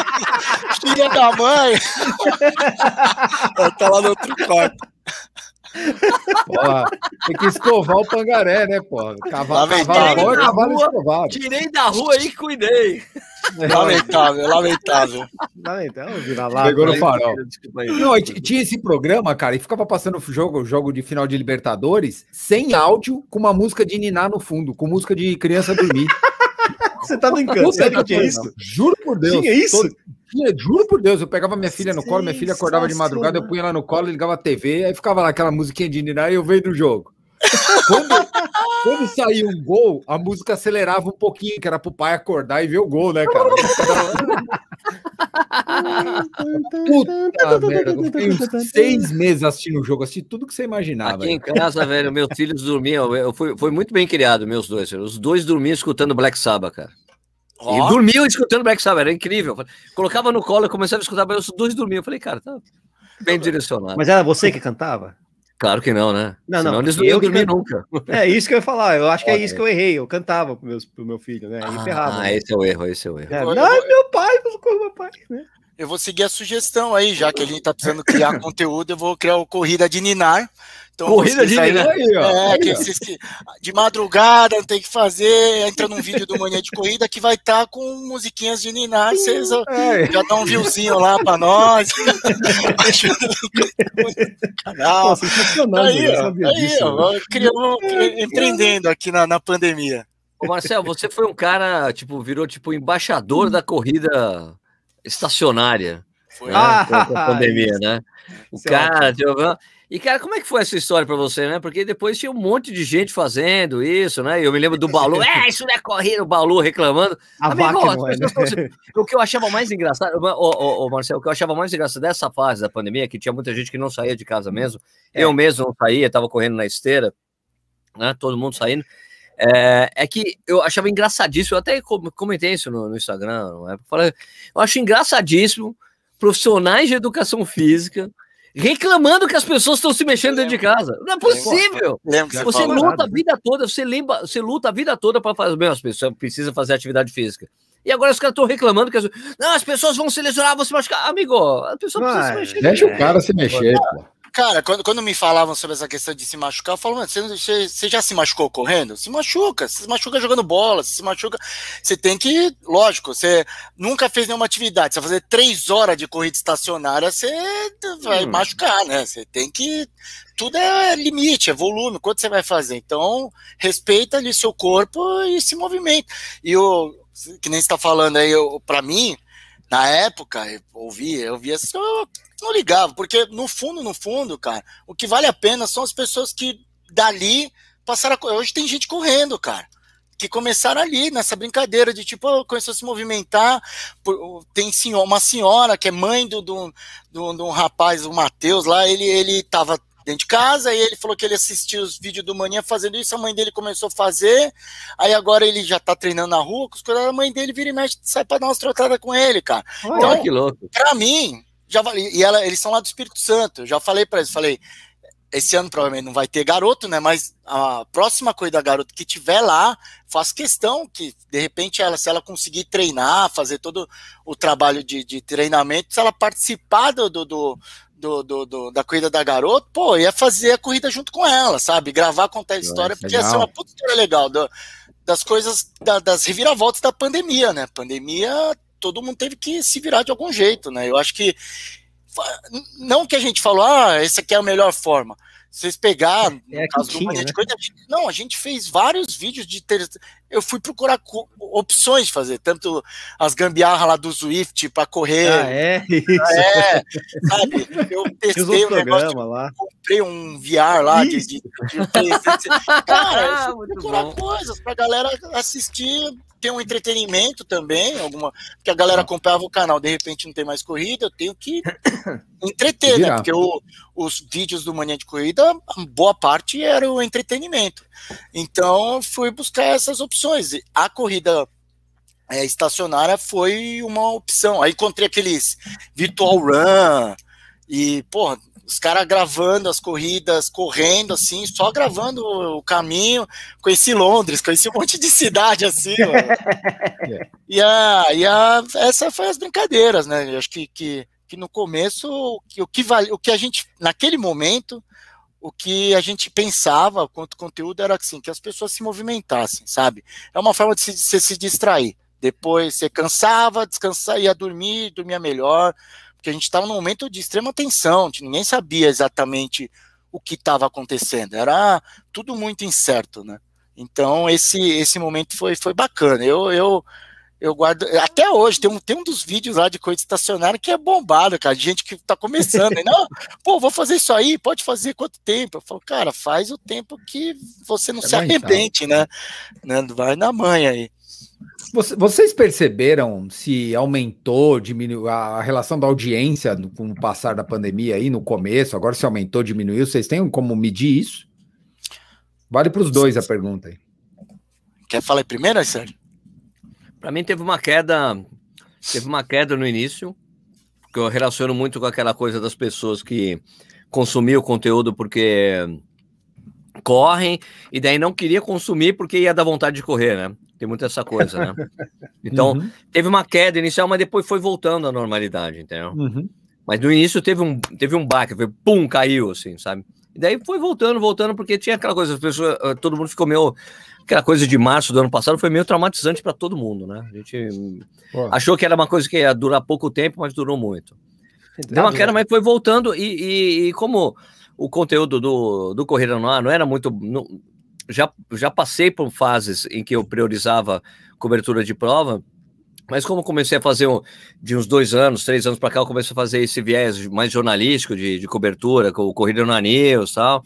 Filha da mãe! Ela tá lá no outro quarto. Porra, tem que escovar o pangaré, né, porra? Cavalo, Lamentável. cavalo bom é cavalo Rua. escovado. Tirei da rua e cuidei. Lamentável, lamentável. lamentável, virar lá. Pegou no né? farol. Não, tinha esse programa, cara, e ficava passando o jogo, jogo de final de Libertadores sem áudio, com uma música de Niná no fundo, com música de criança dormir. Você tá brincando, sério que tinha pariu. isso? Juro por Deus. Tinha isso? todo- tinha, juro por Deus, eu pegava minha filha no colo, minha filha acordava de madrugada, eu punha ela no colo, ligava a TV, aí ficava lá aquela musiquinha de Niná e eu veio do jogo. Quando, quando saía um gol, a música acelerava um pouquinho, que era pro pai acordar e ver o gol, né, cara? Puta merda, eu fiquei uns seis meses assistindo o jogo, assisti tudo que você imaginava. Aqui em casa, velho, meus filhos dormiam. Eu fui, foi muito bem criado, meus dois. velho. Os dois dormiam escutando Black Sabbath, cara. E Ó, dormiam escutando Black Sabbath, era incrível. Colocava no colo e começava a escutar, mas os dois dormiam. Eu falei, cara, tá bem direcionado. Mas era você que cantava? Claro que não, né? Não, Senão não, eles não eu iam dormir can- nunca. É isso que eu ia falar. Eu acho que é isso que eu errei. Eu cantava pro, meus, pro meu filho, né? Aí ferrava. Ah, né? esse é o erro, esse é o erro. É, Eu- não, eu- meu pai, eu meu pai, né? Eu vou seguir a sugestão aí, já que a gente tá precisando criar conteúdo, eu vou criar o Corrida de Ninar. Então, Corrida de aí- Ninar. Aí, ó. É, Aí, que ó. vocês que de madrugada não tem que fazer, entra num vídeo do Manhã de Corrida que vai estar com musiquinhas de Ninar, vocês ó, É. já dá um viewzinho lá pra nós. Canal. Sensacional, Aí, ó, aí, disso. ó, criamos, empreendendo aqui na, na pandemia. Ô, Marcel, você foi um cara, tipo, virou tipo embaixador da corrida estacionária. Foi, né? Ah, a- pandemia, né? O é cara. E, cara, como é que foi essa história pra você, né? Porque depois tinha um monte de gente fazendo isso, né? E eu me lembro do Balu, é, isso não é corrida, o Balu reclamando. A Amigo, vaca é, né? O que eu achava mais engraçado, ô, ô, ô, Marcelo, o que eu achava mais engraçado dessa fase da pandemia, que tinha muita gente que não saía de casa mesmo, É. eu mesmo não saía, tava correndo na esteira, né? Todo mundo saindo. É, é que eu achava engraçadíssimo, eu até com- comentei isso no, no Instagram, não é? Falei, eu acho engraçadíssimo profissionais de educação física reclamando que as pessoas estão se mexendo dentro de casa. Não é possível. Você, luta a vida toda, você lembra, você luta a vida toda para fazer. Meu, as pessoas precisam fazer atividade física. E agora os caras estão reclamando que as, não, as pessoas vão se lesionar, vão se machucar. Amigo, as pessoas precisam se mexer. Deixa o cara se mexer, pô. Cara, quando, quando me falavam sobre essa questão de se machucar, eu falo, mano, você, você- já se machucou correndo? Se machuca, se machuca jogando bola, se machuca. Você tem que, lógico, você nunca fez nenhuma atividade, você fazer três horas de corrida estacionária, você vai Hum. machucar, né? Você tem que. Tudo é limite, é volume, quanto você vai fazer. Então, respeita ali seu corpo e se movimenta. E o que nem você está falando aí, pra mim, na época, eu ouvi, eu via assim, não ligava, porque no fundo, no fundo, cara, o que vale a pena são as pessoas que dali passaram a. Hoje tem gente correndo, cara. Que começaram ali nessa brincadeira de tipo, oh, começou a se movimentar. por- Tem senhor, uma senhora que é mãe do, do, do, do rapaz, o Matheus lá, ele, ele tava dentro de casa e ele falou que ele assistia os vídeos do Manhã fazendo isso, a mãe dele começou a fazer, aí agora ele já tá treinando na rua, com os a mãe dele vira e mexe, sai pra dar umas trotadas com ele, cara. Olha Então, que louco. Pra mim, já. E ela, eles são lá do Espírito Santo. Eu já falei pra eles, falei, esse ano provavelmente não vai ter garoto, né? Mas a próxima coisa da garota que tiver lá, faço questão que, de repente, ela, se ela conseguir treinar, fazer todo o trabalho de, de treinamento, se ela participar do, do, do, do- do- do- da corrida da garota, pô, ia fazer a corrida junto com ela, sabe? Gravar, contar a história, porque ia ser legal. uma puta história legal. do- das coisas, da- das reviravoltas da pandemia, né? Pandemia, todo mundo teve que se virar de algum jeito, né? Eu acho que não que a gente falou, ah, essa aqui é a melhor forma. Vocês pegaram, É no a caso do tinha, né? Gente- não, a gente fez vários vídeos de ter, eu fui procurar opções de fazer, tanto as gambiarras lá do Zwift para correr, Ah, é? Isso. é, sabe? Eu testei um negócio, lá. comprei um VR lá de, de, de. Cara, eu fui Muito procurar bom. coisas pra galera assistir, ter um entretenimento também, alguma, porque a galera acompanhava o canal, de repente não tem mais corrida, eu tenho que entreter, né? Porque o- os vídeos do Mania de Corrida, boa parte era o entretenimento. Então, fui buscar essas opções. A corrida é, estacionária foi uma opção. Aí encontrei aqueles Virtual Run e, porra, os caras gravando as corridas, correndo assim, só gravando o caminho. Conheci Londres, conheci um monte de cidade assim. e a, e a, essa foi as brincadeiras, né? Eu acho que, que, que no começo, o que, o, que vale, o que a gente, naquele momento, o que a gente pensava quanto conteúdo era assim, que as pessoas se movimentassem, sabe? É uma forma de se, de se, distrair. Depois você cansava, descansar, ia dormir, dormia melhor, porque a gente estava num momento de extrema tensão, ninguém sabia exatamente o que estava acontecendo, era tudo muito incerto, né? Então esse esse momento foi, foi bacana. Eu, eu eu guardo até hoje tem um, tem um dos vídeos lá de coisa estacionária que é bombado, cara, de gente que tá começando, e, não, pô, vou fazer isso aí, pode fazer quanto tempo? Eu falo, cara, faz o tempo que você não É se mais arrebente, né? né? Vai na manha aí. Você- Vocês perceberam se aumentou, diminuiu a relação da audiência com o passar da pandemia aí no começo? Agora se aumentou, diminuiu? Vocês têm como medir isso? Vale para os dois a pergunta aí. Quer falar aí primeiro, Sérgio? Para mim teve uma queda, teve uma queda no início, que eu relaciono muito com aquela coisa das pessoas que consumir o conteúdo porque correm, e daí não queria consumir porque ia dar vontade de correr, né? Tem muita essa coisa, né? Então, uhum. teve uma queda inicial, mas depois foi voltando à normalidade, entendeu? Uhum. Mas no início teve um, teve um baque, foi pum, caiu, assim, sabe? E daí foi voltando, voltando, porque tinha aquela coisa, as pessoas, ah, todo mundo ficou meio. Aquela coisa de março do ano passado foi meio traumatizante para todo mundo, né? A gente Pô. achou que era uma coisa que ia durar pouco tempo, mas durou muito. Deu uma queda, mas foi voltando, e, e, e como o conteúdo do, do Corrida no Ar não era muito. Não, já, já passei por fases em que eu priorizava cobertura de prova, mas como comecei a fazer um, de uns dois anos, três anos para cá, eu comecei a fazer esse viés mais jornalístico de, de cobertura, com o Corrida no News e tal.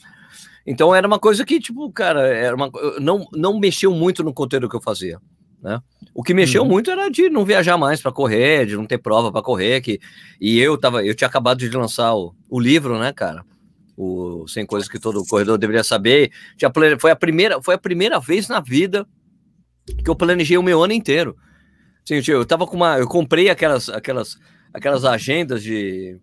Então era uma coisa que, tipo, cara, era uma, não, não mexeu muito no conteúdo que eu fazia. Né? O que mexeu uhum. muito era de não viajar mais para correr, de não ter prova para correr, que, e eu tava, eu tinha acabado de lançar o, o livro, né, cara? o 100 coisas que todo corredor deveria saber. Plane... foi a primeira, foi a primeira vez na vida que eu planejei o meu ano inteiro. Sim, eu tava com uma, eu comprei aquelas aquelas aquelas agendas de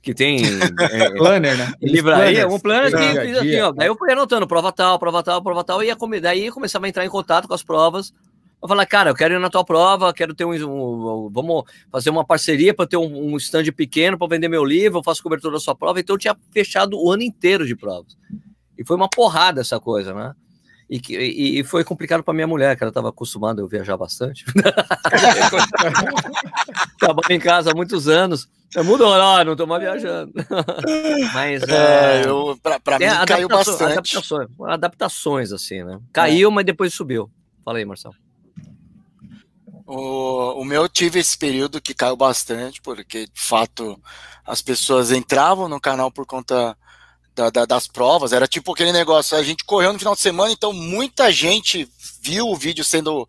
que tem é, planner, né? Livraria, um planner que fiz assim, ó. Daí eu fui anotando prova tal, prova tal, prova tal, e ia, daí começava a entrar em contato com as provas eu falar, cara, eu quero ir na tua prova, quero ter um, um vamos fazer uma parceria para ter um, um stand pequeno para vender meu livro, eu faço cobertura da sua prova, então eu tinha fechado o ano inteiro de provas. E foi uma porrada essa coisa, né? E, e, e foi complicado para minha mulher, que ela estava acostumada a viajar bastante. Trabalho em casa há muitos anos. Mudou, não, não estou mais viajando. Mas é, é, para mim caiu bastante. Adaptações, adaptações, assim, né? Caiu, é. mas depois subiu. Fala aí, Marcelo. O, o meu tive esse período que caiu bastante, porque de fato as pessoas entravam no canal por conta da, da, das provas. Era tipo aquele negócio: a gente correu no final de semana, então muita gente viu o vídeo sendo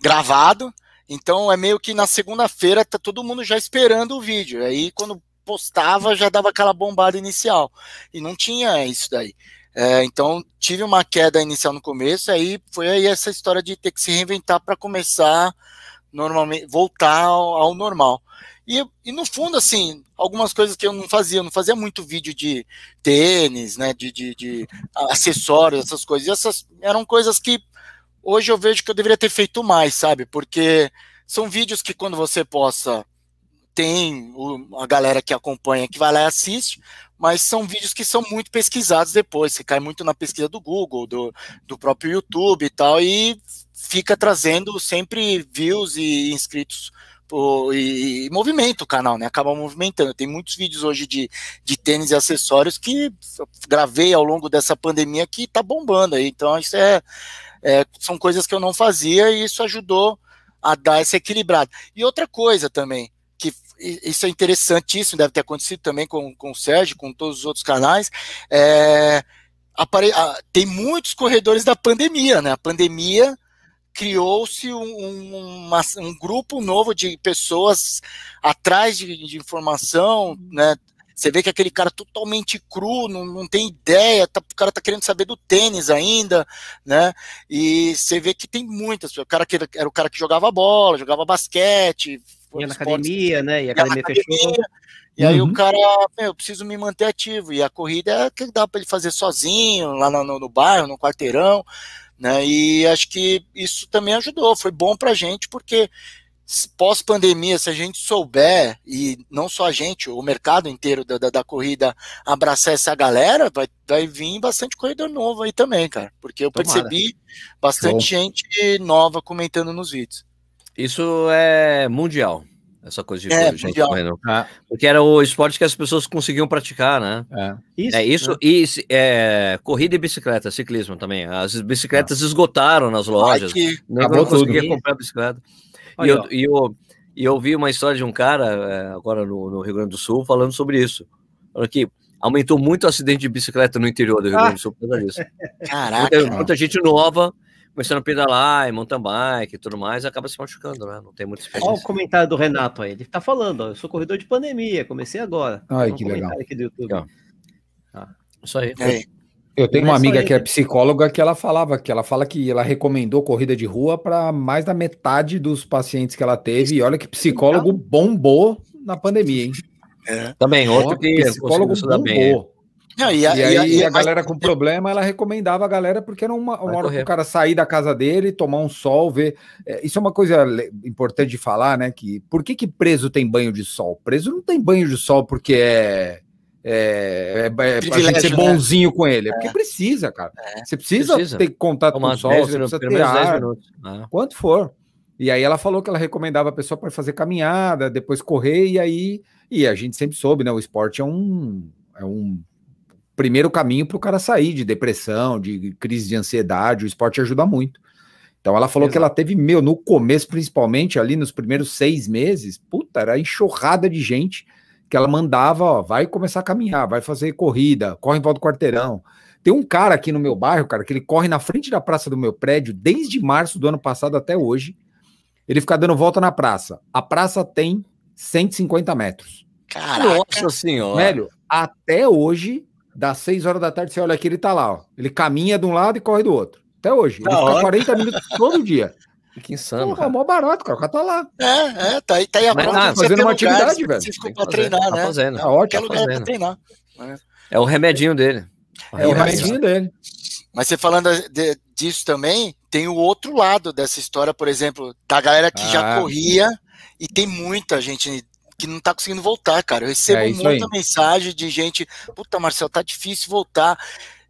gravado. Então é meio que na segunda-feira tá todo mundo já esperando o vídeo. Aí quando postava já dava aquela bombada inicial. E não tinha isso daí. É, então tive uma queda inicial no começo, aí foi aí essa história de ter que se reinventar para começar normalmente voltar ao, normal. E, e, no fundo, assim, algumas coisas que eu não fazia, eu não fazia muito vídeo de tênis, né, de, de, de acessórios, essas coisas. E essas eram coisas que hoje eu vejo que eu deveria ter feito mais, sabe? Porque são vídeos que quando você possa tem a galera que acompanha que vai lá e assiste, mas são vídeos que são muito pesquisados depois, que cai muito na pesquisa do Google, do, do próprio YouTube e tal, e fica trazendo sempre views e inscritos Pô, e, e movimenta o canal, né? Acaba movimentando. Tem muitos vídeos hoje de, de tênis e acessórios que gravei ao longo dessa pandemia que tá bombando aí. Então, isso é, é, são coisas que eu não fazia e isso ajudou a dar essa equilibrada. E outra coisa também, que isso é interessantíssimo, deve ter acontecido também com, com o Sérgio, com todos os outros canais, é, apare, tem muitos corredores da pandemia, né? A pandemia criou-se um, um, grupo novo de pessoas atrás de, de, informação, né? Você vê que aquele cara totalmente cru, não, não tem ideia, tá, o cara tá querendo saber do tênis ainda, né? E você vê que tem muitas. O cara que era o cara que jogava bola, jogava basquete, ia na academia, né? E a academia, academia fechou. E aí uhum. o cara, eu preciso me manter ativo. E a corrida é que dá para ele fazer sozinho, lá no, no, no, bairro, no quarteirão, né? E acho que isso também ajudou, foi bom para a gente, porque pós-pandemia, se a gente souber, e não só a gente, o mercado inteiro da, da, da, corrida abraçar essa galera, vai, vai vir bastante corredor novo aí também, cara. Porque eu Tomara. percebi bastante bom. gente nova comentando nos vídeos. Isso é mundial. Essa coisa de é, gente correndo. Ah. Porque era o esporte que as pessoas conseguiam praticar, né? É isso. É, isso né? e é, corrida e bicicleta, ciclismo também. As bicicletas ah. esgotaram nas lojas. Ai, que... não conseguia comprar bicicleta. e, eu, e, eu, e eu vi uma história de um cara, é, agora no, no, Rio Grande do Sul, falando sobre isso. Falando que aumentou muito o acidente de bicicleta no interior do Rio Grande do Sul por causa disso. Caraca. Muita, muita gente nova começando a pedalar, em mountain bike e tudo mais, acaba se machucando, né? Não tem muita experiência. Olha o comentário do Renato aí. Ele tá falando, ó, eu sou corredor de pandemia, comecei agora. Ai, que legal. Aqui do YouTube. Ah, isso aí. É. Eu tenho uma amiga que é psicóloga que ela falava que ela fala que ela recomendou corrida de rua para mais da metade dos pacientes que ela teve. E olha que psicólogo bombou na pandemia, hein? É. Também, outro que psicólogo bombou. Bem. Não, E, aí e- a mas- galera com problema, ela recomendava a galera porque era uma, uma hora correr. pro cara sair da casa dele, tomar um sol, ver. É, isso é uma coisa importante de falar, né? Que por que, que preso tem banho de sol? Preso não tem banho de sol porque é. É, é, é pra gente ser né? bonzinho com ele. É porque precisa, cara. Você precisa, Precisa. ter contato com o sol, 10 você precisa ter menos 10 ar, minutos. Ah. quanto for. E aí ela falou que ela recomendava a pessoa para fazer caminhada, depois correr, e aí. E a gente sempre soube, né? O esporte é um. É um primeiro caminho para o cara sair de depressão, de crise de ansiedade. O esporte ajuda muito. Então ela falou que ela teve, meu, no começo, principalmente, ali nos primeiros seis meses, puta, era enxurrada de gente que ela mandava, ó, vai começar a caminhar, vai fazer corrida, corre em volta do quarteirão. Tem um cara aqui no meu bairro, cara, que ele corre na frente da praça do meu prédio desde março do ano passado até hoje. Ele fica dando volta na praça. A praça tem 150 metros. Caraca, Nossa senhora. Velho, até hoje, das 6 horas da tarde, você olha aqui, ele tá lá, ó. Ele caminha de um lado e corre do outro. Até hoje. Ele Da fica hora. 40 minutos todo dia. Que insano. Pô, é mó barato, cara. O cara tá lá. é, é, tá aí, tá aí a Mas prova tá você fazendo uma atividade, velho. Tem que pra fazer, treinar, tá né? fazendo. Tá Qualquer ótimo. lugar pra fazendo. treinar. É o remedinho dele. É o mas- remedinho dele. Mas você falando de- disso também, tem o outro lado dessa história, por exemplo, da galera que já Ah. corria e tem muita gente que não tá conseguindo voltar, cara. Eu recebo É muita aí. mensagem de gente, puta, Marcel, tá difícil voltar.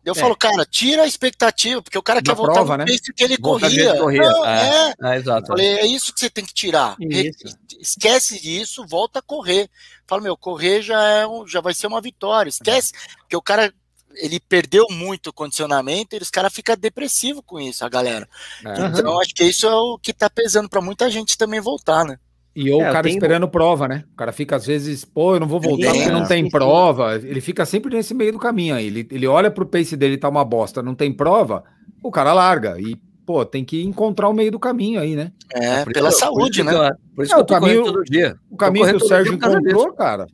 Eu É. falo, cara, tira a expectativa, porque o cara Da quer voltar prova, no né? pace que ele Voltar do corria. que corria. Não, É. é. É, Eu exato. falei, é isso que você tem que tirar. Isso. Esquece disso, volta a correr. Fala, meu, correr já, é um- já vai ser uma vitória. Esquece, porque o cara ele perdeu muito o condicionamento e os caras ficam depressivos com isso, a galera. É. Então, acho que isso é o que tá pesando para muita gente também voltar, né? E ou É, o eu cara tenho- esperando prova, né? O cara fica às vezes, pô, eu não vou voltar É, porque não tem prova. Ele fica sempre nesse meio do caminho aí. Ele, ele olha pro pace dele, tá uma bosta, não tem prova, o cara larga. E, pô, tem que encontrar o meio do caminho aí, né? É, Por pela isso- por saúde, isso né? Por isso É, que o eu tô caminho- correndo todo dia. O caminho que o Sérgio por encontrou, cara.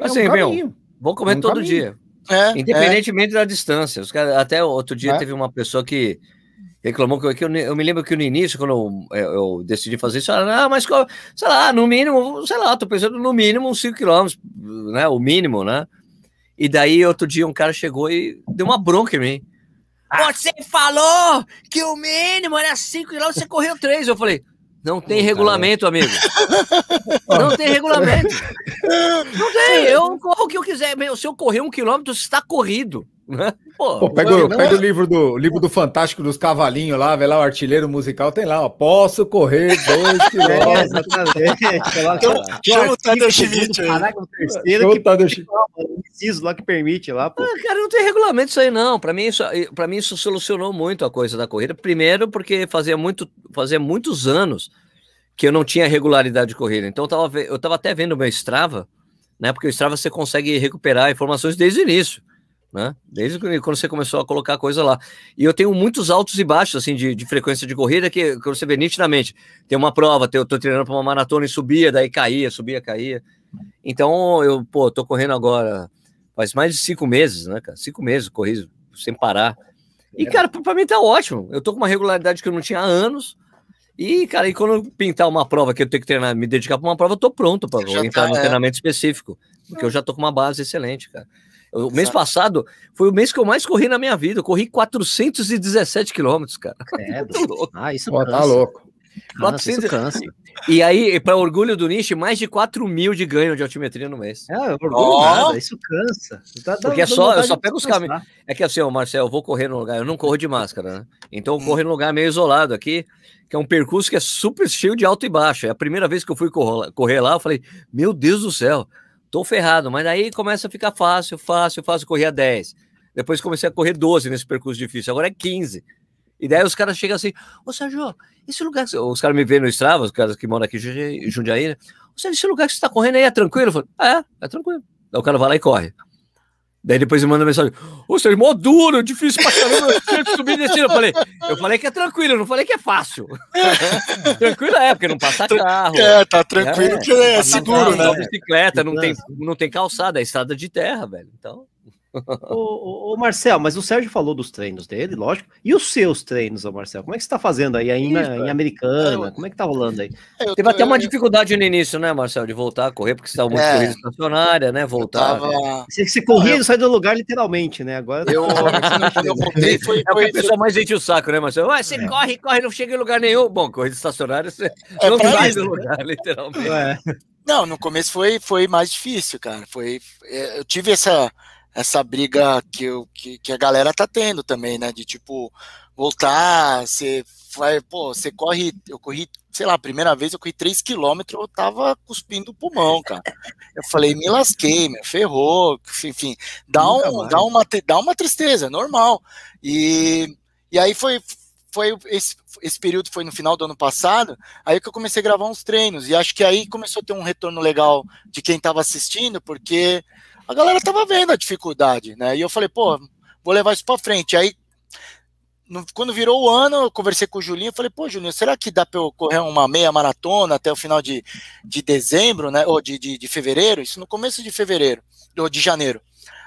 é Assim, um meu, caminho. Vou correr Um todo caminho. dia. É, é. Independentemente da distância. Os caras, até outro dia É. teve uma pessoa que reclamou que, eu- eu, me lembro que no início, quando eu, eu- eu decidi fazer isso, ela, ah, mas sei lá, no mínimo, sei lá, tô pensando no mínimo uns 5 quilômetros, né? O mínimo, né? E daí outro dia um cara chegou e deu uma bronca em mim. Você falou que o mínimo era 5 quilômetros, você correu 3. Eu falei, não tem regulamento, amigo. Não tem regulamento. Não tem, eu corro o que eu quiser. Meu, Se eu correr um quilômetro, está corrido. Pô, Pô, pega, o- pega é- o livro do o livro do Fantástico dos Cavalinhos lá, vê lá o artilheiro musical, tem lá, ó. Posso correr dois É, quilômetros. Lá- Então, um chama o Tadeu Schmidt aí. Terceiro que Tadeu Schmidt. um inciso lá que permite lá, pô. Ah, Cara, não tem regulamento isso aí, não. Para mim, isso, para mim, isso solucionou muito a coisa da corrida. Primeiro, porque fazia, muito, fazia muitos anos que eu não tinha regularidade de corrida. Então, eu tava, eu tava até vendo o meu Strava, né? Porque o Strava você consegue recuperar informações desde o início, né? Desde que- quando você começou a colocar coisa lá. E eu tenho muitos altos e baixos, assim, de, de frequência de corrida que, que você vê nitidamente. Tem uma prova, eu tô treinando para uma maratona e subia, daí caía, subia, caía. Então, eu, pô, tô correndo agora faz mais de cinco meses, né, cara? Cinco meses, corri sem parar. E, cara, pra pra mim tá ótimo. Eu tô com uma regularidade que eu não tinha há anos. E, cara, e quando eu pintar uma prova que eu tenho que treinar, me dedicar pra uma prova, eu tô pronto para entrar tá, no é. treinamento específico. Porque eu já tô com uma base excelente, cara. O mês passado foi o mês que eu mais corri na minha vida. Eu corri 417 quilômetros, cara. É, ah, isso Pô, tá louco. Cansa, isso 400. cansa. E aí, para orgulho do Niche, mais de 4 mil de ganho de altimetria no mês. É, orgulho Ó. nada, isso cansa. Tá Porque é só- eu só pego os caminhos. É que assim, ó, Marcel, eu vou correr num lugar, eu não corro de máscara, né? Então eu corro num lugar meio isolado aqui, que é um percurso que é super cheio de alto e baixo. É a primeira vez que eu fui correr lá, eu falei, meu Deus do céu, tô ferrado. Mas aí começa a ficar fácil, fácil, fácil, correr a 10. Depois comecei a correr 12 nesse percurso difícil, agora é 15. E daí os caras chegam assim, ô Sérgio, esse lugar, que você-" os caras me veem no Strava, os caras que moram aqui em Jundiaí- né? Ô Sérgio, esse lugar que você tá correndo aí é tranquilo? Eu falo, é, é tranquilo. Daí o cara vai lá e corre. Daí depois ele manda mensagem: Ô, Sérgio, mó duro, difícil pra caramba, subir e descer. Eu falei, eu falei que é tranquilo, eu não falei que é fácil. tranquilo é, porque não passa carro. É, tá tranquilo É, que é passa seguro, carro, né? Bicicleta, não tem, não tem calçada, é estrada de terra, velho. Então, ô, ô, Marcel, mas o Sérgio falou dos treinos dele, lógico. E os seus treinos, ô Marcel? Como é que você tá fazendo aí, aí na, em Americana? Como é que tá rolando aí? Eu, Teve até uma dificuldade no início, né, Marcel, de voltar a correr, porque você estava muito é, corrida estacionária, né? Voltar. Tava... Você, você corria e saiu do lugar literalmente, né? Agora. Eu, eu voltei, foi. É o que a pessoa mais enche o saco, né, Marcel? Ué, você é. corre, corre, não chega em lugar nenhum. Bom, corrida estacionária, você é não sai do lugar, literalmente. É. Não, no começo foi, foi mais difícil, cara. Foi, é, eu tive essa, essa briga que, eu, que, que a galera tá tendo também, né? De tipo, voltar, você vai, pô, você corre, eu corri, sei lá, a primeira vez eu corri 3 km, eu tava cuspindo o pulmão, cara. Eu falei, me lasquei, me ferrou, enfim, dá, um, dá, uma, dá uma tristeza, normal. E, e aí foi, foi esse, esse período foi no final do ano passado, aí que eu comecei a gravar uns treinos, e acho que aí começou a ter um retorno legal de quem estava assistindo, porque a galera estava vendo a dificuldade, né? E eu falei, pô, vou levar isso para frente. Aí, no, quando virou o ano, eu conversei com o Julinho, falei, pô, Julinho, será que dá para eu correr uma meia maratona até o final de, de dezembro, né? Ou de, de, de fevereiro? Isso no começo de fevereiro, ou de janeiro.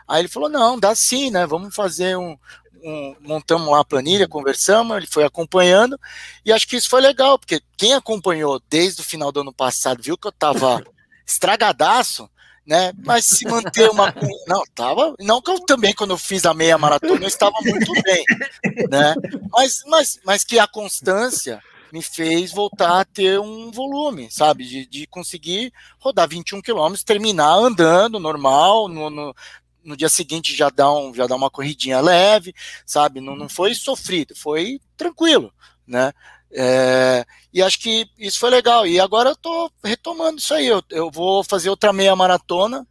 Aí ele falou, não, dá sim, né? Vamos fazer um, um, montamos lá a planilha, conversamos, ele foi acompanhando, e acho que isso foi legal, porque quem acompanhou desde o final do ano passado viu que eu tava estragadaço, né? Mas se manter uma. Não, tava. Não que eu também, quando eu fiz a meia maratona, eu estava muito bem, né? Mas, mas, mas que a constância me fez voltar a ter um volume, sabe? De, de conseguir rodar 21 quilômetros, terminar andando normal, no, no, no dia seguinte já dá, um, já dá uma corridinha leve, sabe? Não, não foi sofrido, foi tranquilo, né? É, e acho que isso foi legal. E agora eu tô retomando isso aí. Eu, eu vou fazer outra meia maratona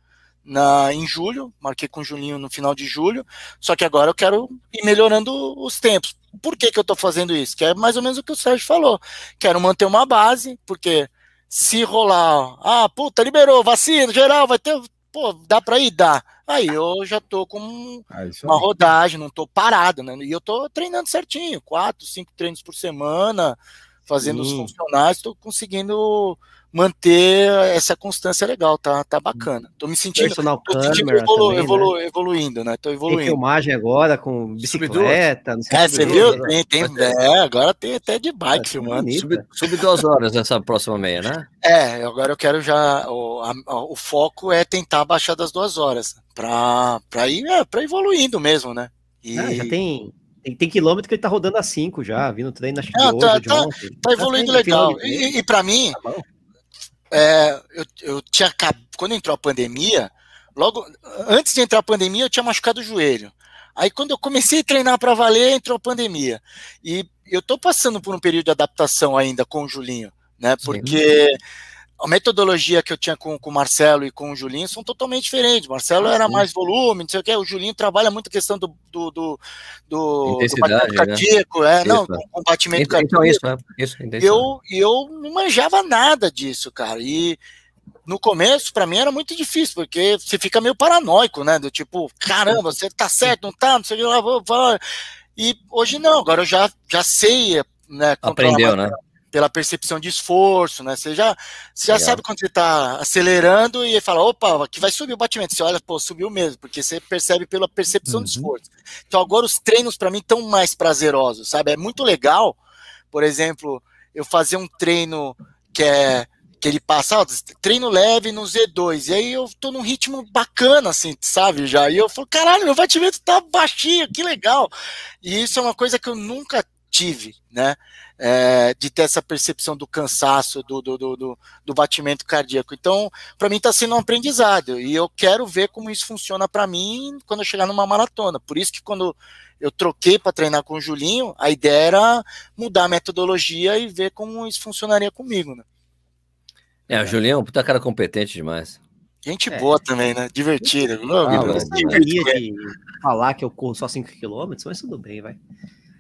na, em julho, marquei com o Julinho no final de julho, só que agora eu quero ir melhorando os tempos. Por que, que eu tô fazendo isso? Que é mais ou menos o que o Sérgio falou. Quero manter uma base, porque se rolar, ah, puta, liberou, vacina, geral, vai ter, pô, dá para ir? Dá. Aí eu já tô com uma rodagem, não tô parado, né? E eu tô treinando certinho, quatro, cinco treinos por semana, fazendo os funcionários, tô conseguindo manter essa constância legal, tá, tá bacana. Tô me sentindo, Personal tô sentindo evolu, também, evolu, né? evoluindo, né? Tô evoluindo. Tem filmagem agora com bicicleta. É, você viu? Tem, tem, é, agora tem até de bike é, filmando. Sub, sub duas horas nessa próxima meia, né? É, agora eu quero já, o, a, o foco é tentar baixar das duas horas, pra, pra ir, é, pra evoluindo mesmo, né? E... Ah, já tem tem, tem quilômetro que ele tá rodando a 5 já, vindo treino acho que Não, tá, hoje, tá, tá, tá, evoluindo tá legal. E, e para mim, tá é, eu, eu tinha quando entrou a pandemia, logo antes de entrar a pandemia, eu tinha machucado o joelho. Aí quando eu comecei a treinar para valer, entrou a pandemia. E eu tô passando por um período de adaptação ainda com o Julinho, né? Porque Sim a metodologia que eu tinha com, com o Marcelo e com o Julinho são totalmente diferentes. O Marcelo era mais volume, não sei o que, o Julinho trabalha muito a questão do, do, do, do, do batimento né? cardíaco, é, isso, não, com batimento então, cardíaco. Isso, né? isso, eu, eu não manjava nada disso, cara. E no começo, para mim, era muito difícil, porque você fica meio paranoico, né? Do tipo, caramba, você tá certo, não tá, não sei o que lá, vou, vou. E hoje não, agora eu já, já sei, né? Aprendeu, né? Pela percepção de esforço, né? Você já, você já sabe quando você está acelerando e fala, opa, aqui vai subir o batimento. Você olha, pô, subiu mesmo, porque você percebe pela percepção uhum. de esforço. Então agora os treinos para mim estão mais prazerosos, sabe? É muito legal, por exemplo, eu fazer um treino que é que ele passa, ó, treino leve no Z2, e aí eu tô num ritmo bacana, assim, sabe, já, e eu falo, caralho, meu batimento tá baixinho, que legal, e isso é uma coisa que eu nunca tive, né, é, de ter essa percepção do cansaço, do, do, do, do batimento cardíaco. Então, para mim está sendo um aprendizado e eu quero ver como isso funciona para mim quando eu chegar numa maratona. Por isso que quando eu troquei para treinar com o Julinho, a ideia era mudar a metodologia e ver como isso funcionaria comigo, né? É, o Julinho é um puta cara competente demais. Gente é. boa também, né? Divertida. Ah, eu gostaria de falar que eu corro só 5 km, mas tudo bem, vai.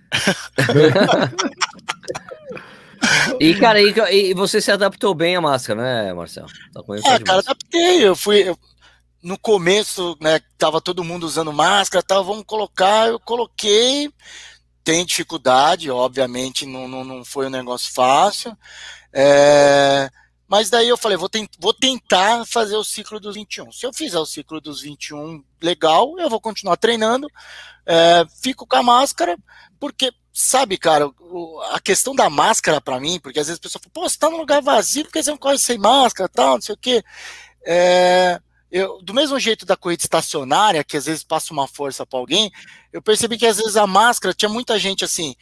e, cara, e, e, você se adaptou bem à máscara, né, Marcelo? Tá é, cara, adaptei. Eu fui. Eu, no começo, né, tava todo mundo usando máscara, tal, vamos colocar, eu coloquei. Tem dificuldade, obviamente, não, não, não foi um negócio fácil. É, Mas daí eu falei, vou, vou tentar fazer o ciclo dos 21. Se eu fizer o ciclo dos 21 legal, eu vou continuar treinando, é, fico com a máscara, porque, sabe, cara, o, a questão da máscara para mim, porque às vezes a pessoa fala, pô, você tá num lugar vazio, porque você não corre sem máscara tal, não sei o quê. É, eu, do mesmo jeito da corrida estacionária, que às vezes passa uma força para alguém, eu percebi que às vezes a máscara tinha muita gente assim,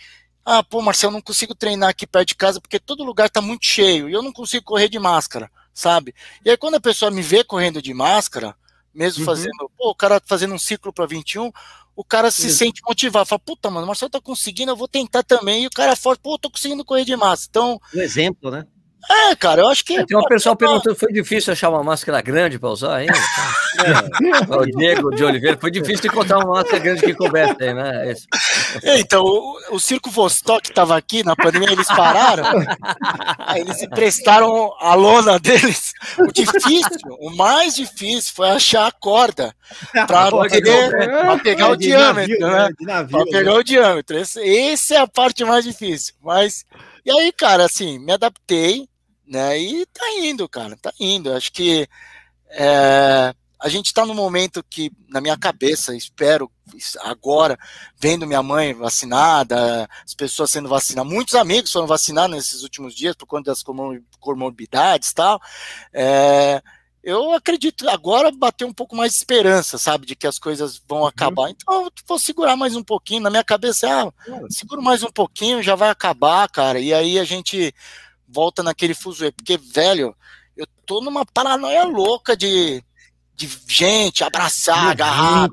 ah, pô, Marcelo, não consigo treinar aqui perto de casa porque todo lugar tá muito cheio e eu não consigo correr de máscara, sabe? E aí quando a pessoa me vê correndo de máscara, mesmo uhum. fazendo, pô, o cara fazendo um ciclo para 21, o cara se Isso. sente motivado, fala, puta, mano, o Marcelo tá conseguindo, eu vou tentar também, e o cara fala, pô, tô conseguindo correr de massa. Então. Um exemplo, né? É, cara, eu acho que. É, tem uma pessoa perguntando: foi difícil achar uma máscara grande para usar ainda? é. O Diego de Oliveira, foi difícil encontrar uma máscara grande que coubesse aí, né? Esse. É, então, o, o Circo Vostok estava aqui, na pandemia eles pararam, aí eles emprestaram a lona deles. O difícil, o mais difícil foi achar a corda para pegar, pegar o diâmetro, né? né? Para pegar né? o diâmetro. Essa é a parte mais difícil. Mas, e aí, cara, assim, me adaptei né? E tá indo, cara, tá indo. Acho que é, a gente está num momento que, na minha cabeça, espero agora, vendo minha mãe vacinada, as pessoas sendo vacinadas, muitos amigos foram vacinados nesses últimos dias por conta das comorbidades e tal. É, eu acredito agora bater um pouco mais de esperança, sabe, de que as coisas vão uhum. acabar. Então eu vou segurar mais um pouquinho. Na minha cabeça, ah, seguro mais um pouquinho, já vai acabar, cara. E aí a gente volta naquele fuso porque, velho, eu tô numa paranoia louca de, de gente, abraçar, agarrar.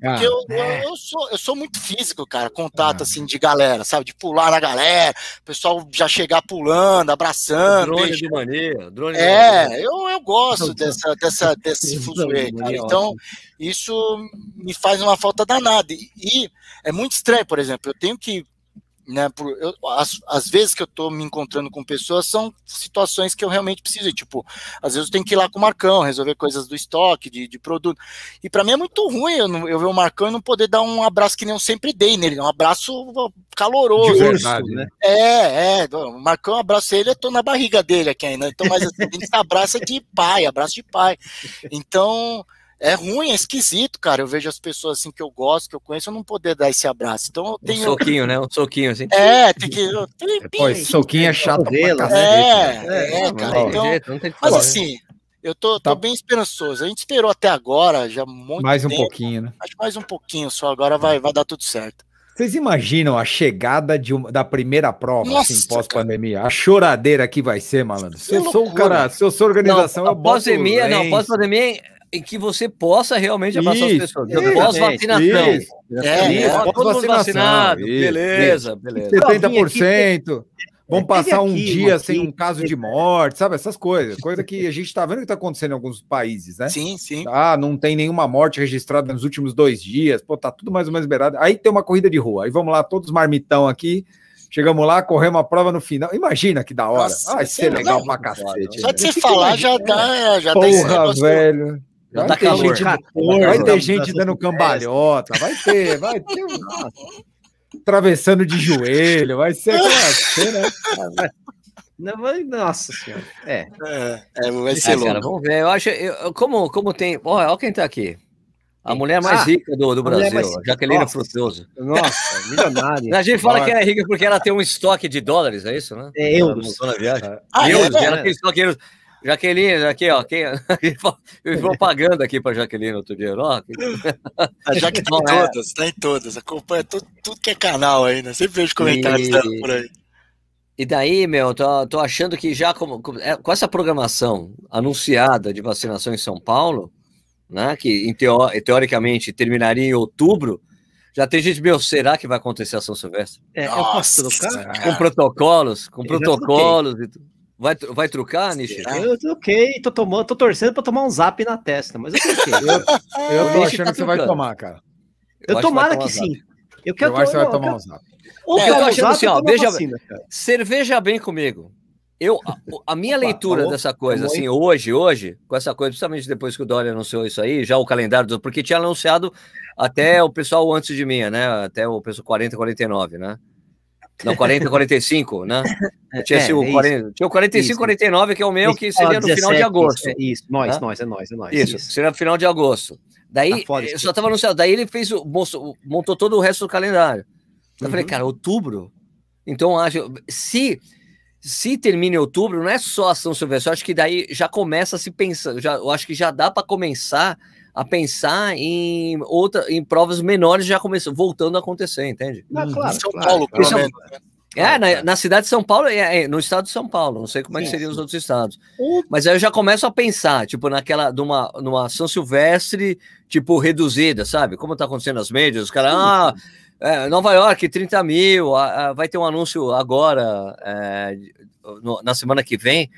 Porque eu, eu, eu, sou, eu sou muito físico, cara, contato ah. assim de galera, sabe? De pular na galera, o pessoal já chegar pulando, abraçando. O drone de mania, drone É, de mania. Eu, eu gosto dessa, dessa, desse fuzuê, cara. É então, isso me faz uma falta danada. E, e é muito estranho, por exemplo, eu tenho que né, por, eu, as, as vezes que eu estou me encontrando com pessoas são situações que eu realmente preciso, tipo, às vezes eu tenho que ir lá com o Marcão, resolver coisas do estoque, de, de produto, e para mim é muito ruim eu, não, eu ver o Marcão e não poder dar um abraço que nem eu sempre dei nele, um abraço caloroso. De verdade, né? É, é, o Marcão, abraço ele, eu tô na barriga dele aqui ainda, então, mas assim, a gente abraça de pai, abraço de pai, então é ruim, é esquisito, cara. Eu vejo as pessoas assim que eu gosto, que eu conheço, eu não poder dar esse abraço. Então eu tenho. Um soquinho, né? Um soquinho, assim. É, tem que. Pô, esse soquinho é chato dele. É, é, é, cara. Então, mas assim, eu tô, tô tá. bem esperançoso. A gente esperou até agora, já muito Mais um tempo. pouquinho, né? Acho mais um pouquinho só, agora vai, vai dar tudo certo. Vocês imaginam a chegada de uma, da primeira prova, Nossa, assim, pós-pandemia? A choradeira que vai ser, malandro. Se eu sou o cara, se eu sou organização, não, eu Pós-pandemia, não, pós-pandemia em que você possa realmente abraçar as pessoas. Pós-vacinação. É, é, todo mundo vacinado. Beleza, beleza. 70%. Vamos passar um dia sem um caso de morte, sabe? Essas coisas. Coisa que a gente está vendo que está acontecendo em alguns países, né? Sim, sim. Ah, não tem nenhuma morte registrada nos últimos dois dias. Pô, tá tudo mais ou menos liberado. Aí tem uma corrida de rua. Aí vamos lá, todos marmitão aqui. Chegamos lá, corremos a prova no final. Imagina que da hora. Nossa, Vai ser legal não, pra cacete. Só de você falar já dá. Já Porra, velho. Vai tá ter calor. gente, vai ter gente dando cambalhota, vai ter, vai ter. Atravessando de joelho, vai ser aquela né? Não, vai, nossa senhora. É. é, é vai ser é, louco. Cara, vamos ver. Eu acho, eu, como, como tem. Olha, olha quem tá aqui. A mulher mais ah, rica do, do Brasil, mais... Jaqueline nossa. Nossa, milionária. A gente fala que ela é rica porque ela tem um estoque de dólares, é isso, né? É euros. Na viagem. Ah, euros, é, ela tem estoque de euros. Jaqueline, aqui, ó, quem, eu propaganda aqui para Jaqueline outro dia, ó. A Jaque tá em é. todas, tá em todas, acompanha tudo, tudo que é canal aí, né? Sempre vejo comentários e... dela por aí. E daí, meu, tô, tô achando que já com, com, é, essa programação anunciada de vacinação em São Paulo, né, que teo, teoricamente terminaria em outubro, já tem gente, meu, será que vai acontecer a São Silvestre? É, eu posso trocar? Com protocolos, com eu protocolos e tudo. Vai, vai trucar, Nishi? Eu troquei, tô tomando, tô torcendo pra tomar um zap na testa, mas eu troquei. eu, eu tô achando tá que você vai tomar, cara. Eu, eu tomara que, que sim. Eu quero eu acho que você vai tomar um zap. Ou é, eu tô achando assim, ó, veja, vacina, cerveja bem comigo. Eu, a, a minha Opa, leitura falou, dessa coisa, assim, hoje, hoje, com essa coisa, principalmente depois que o Dória anunciou isso aí, já o calendário, do, porque tinha anunciado até o pessoal antes de mim, né? Até o pessoal 40, 49, né? Não, 40, 45, né? Tinha, É, sido é 40, tinha o 45, Isso. 49, que é o meu, que Isso, seria no final de 17, agosto. É isso, nós, nós, é nós, é nós. Isso, seria no final de agosto. Daí, Tá eu isso só tava anunciado. Daí ele fez o, montou todo o resto do calendário. Eu falei, Uhum. cara, outubro? Então, acho. Se, se termina em outubro, não é só a São Silvestre. Eu acho que daí já começa a se pensar. Já, eu acho que já dá para começar a pensar em outra, em provas menores já começando, voltando a acontecer, entende? Ah, claro, São claro. Paulo, Isso é menos. né? É, na, na cidade de São Paulo, é, é, no estado de São Paulo, não sei como é que Sim, seriam os outros estados. Mas aí eu já começo a pensar, tipo, naquela, numa, numa São Silvestre, tipo, reduzida, sabe? Como tá acontecendo nas mídias, os caras, ah, é, Nova York, 30 mil, ah, ah, vai ter um anúncio agora, é, no- na semana que vem,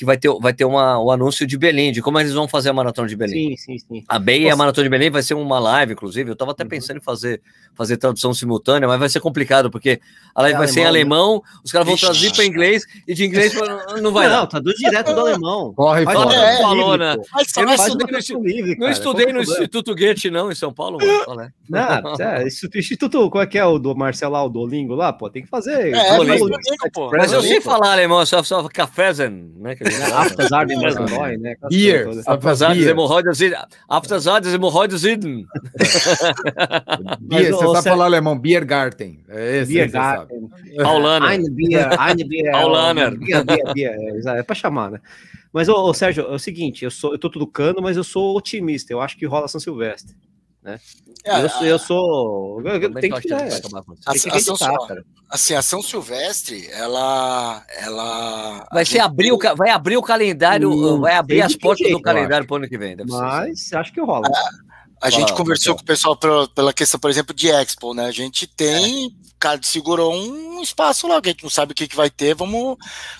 que vai ter, vai ter uma, um anúncio de Belém, de como eles vão fazer a maratona de Belém. Sim, sim, sim. A BEI e a. Maratona de Belém vai ser uma live, inclusive. Eu estava até Uhum. pensando em fazer, fazer tradução simultânea, mas vai ser complicado, porque a live É vai ser em alemão, alemão, os caras vão traduzir para inglês, e de inglês pra- não vai não, dar. traduz direto do alemão. Corre uma É, falou, né? Mas Eu não mas estudei no livre, Não estudei no o problema? Instituto Goethe, não, em São Paulo, mano. É? Não, é, Instituto, qual é que é o do Marcelo lá, o Dolingo lá, pô, tem que fazer. É, pô. Mas eu sei falar alemão, só, só cafezen, né? Que falam. Apesar de mais dói, né? Beer. Apesar das hemorroidas, apesar das hemorroidas, idem. Beer, você sabe falar alemão, Biergarten. É esse. Biergarten. Paulaner. Eine Bier, eine Bier. Paulaner. Bier, Bier, Bier, é, é pra chamar, né? Mas, ô, ô, Sérgio, é o seguinte, eu, sou, eu tô tudo cano, mas eu sou otimista, eu acho que rola São Silvestre. É, eu, sou- eu sou... Eu, que, é, que isso. A- tem que a São acreditar, Sil- cara. assim, a São Silvestre, ela. ela Vai a ser gente- abrir o, vai abrir o calendário, Hum, vai abrir as que portas do jeito, eu calendário pro ano que vem. Deve ser. Mas acho que rola. A gente Fala, conversou com o pessoal pela, pela questão, por exemplo, de Expo, né? A gente tem. Cara, segurou um espaço lá, que a gente não sabe o que, que vai ter, vamos,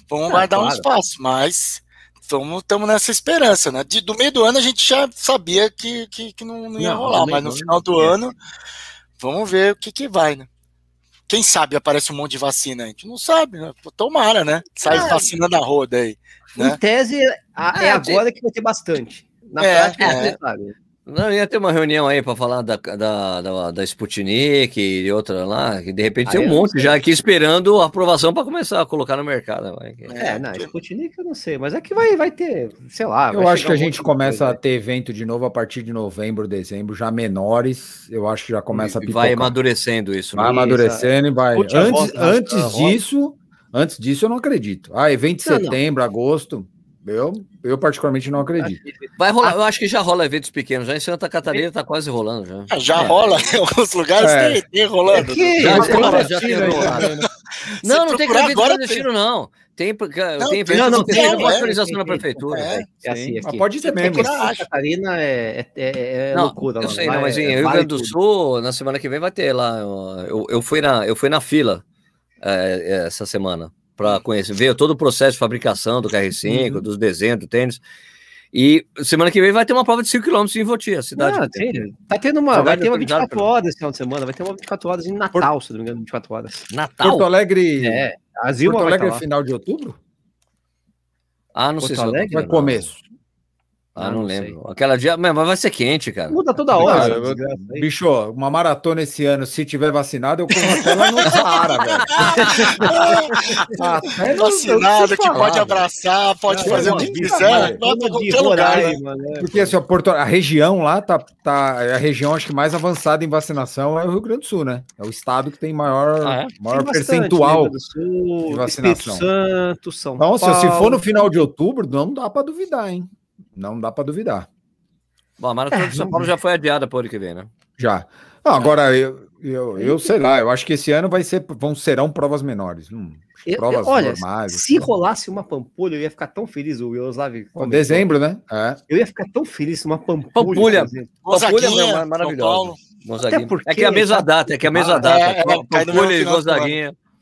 vamos É, guardar um claro. espaço, mas estamos nessa esperança, né? De- do meio do ano a gente já sabia que, que, que não, não ia Não, rolar, mas no final do é. ano, vamos ver o que, que vai, né? Quem sabe aparece um monte de vacina, a gente não sabe, né? Tomara, né? Sai Ah, vacina na roda aí. né? Em tese, a- é, É, agora que vai ter bastante. Na É, prática, é. você sabe. Não, ia ter uma reunião aí para falar da, da, da, da Sputnik e outra lá, que de repente Ah, tem um monte sei. já aqui esperando a aprovação para começar a colocar no mercado. É, não, porque- Sputnik eu não sei, mas é que vai, vai ter, sei lá. Eu acho que a gente começa coisa, a ter evento de novo a partir de novembro, dezembro, já menores. Eu acho que já começa a E pipocar. vai amadurecendo isso. Vai Né? amadurecendo e vai. Antes, rota, antes disso, antes disso eu não acredito. Ah, evento de Não, não. setembro, agosto, eu, eu particularmente não acredito. Vai rolar, eu acho que já rola eventos pequenos. Já em Santa Catarina tá quase rolando já. Ah, Já É. rola em alguns lugares, É. tem, tem rolando. É que- Já agora já tem rolado. né? Não, não tem evento agora, clandestino, não. Tem, porque- Não, tem tem, evento não, não, tem, é, autorização tem, da tem. prefeitura. É. É assim Sim, aqui. mas pode ser Tem mesmo. que Santa. Catarina é, é, é, é Não, loucura. eu sei, não, mas é- em Rio vale Grande do tudo. Sul, na semana que vem vai ter lá. Eu, eu, fui, na, eu fui na fila é, essa semana para conhecer, ver todo o processo de fabricação do KR5, Uhum. dos desenhos, do tênis. E semana que vem vai ter uma prova de 5 km em Voti, a cidade. Ah, que tem. tá tendo uma, vai ter uma autorizado 24 horas esse final de semana, vai ter uma 24 horas em Natal, se não me engano, 24 horas. Natal? Porto Alegre, É, Porto Alegre tá é final de outubro? Ah, não sei Porto se eu tô Alegre? Vai falando. começo. Ah, Ah, não, não lembro. Aquela dia, mas vai ser quente, cara. Muda toda hora. Cara, desgraça aí. Bicho, uma maratona esse ano, se tiver vacinado, eu corro até lá no Saara, velho. Até no- Vacinado, que pode abraçar, pode É, fazer o que quiser, qualquer lugar. né? Roraima, né? Porque assim, a, Porto, a região lá tá, tá. é A região acho que mais avançada em vacinação é o Rio Grande do Sul, né? É o estado que tem maior, Ah, é? maior Tem bastante, percentual. Sul, de vacinação. Espírito Santo, São Então, Paulo. se for no final de outubro, não dá pra duvidar, hein? Não dá pra duvidar. Bom, a Maratona de São Paulo já foi adiada para o ano que vem, né? Já. Não, agora, eu, eu, eu sei lá, eu acho que esse ano vai ser, vão, serão provas menores. Hum, Eu- provas eu- olha, normais. se rolasse uma Pampulha, eu ia ficar tão feliz. O Yaroslav Em dezembro, né? É. Eu ia ficar tão feliz se uma Pampulha. Pampulha. Pampulha Gonzaguinha, é São maravilhosa. Paulo. Gonzaguinha. Até porque- É que é a mesma data, é que é a mesma data. é, é, Pampulha e do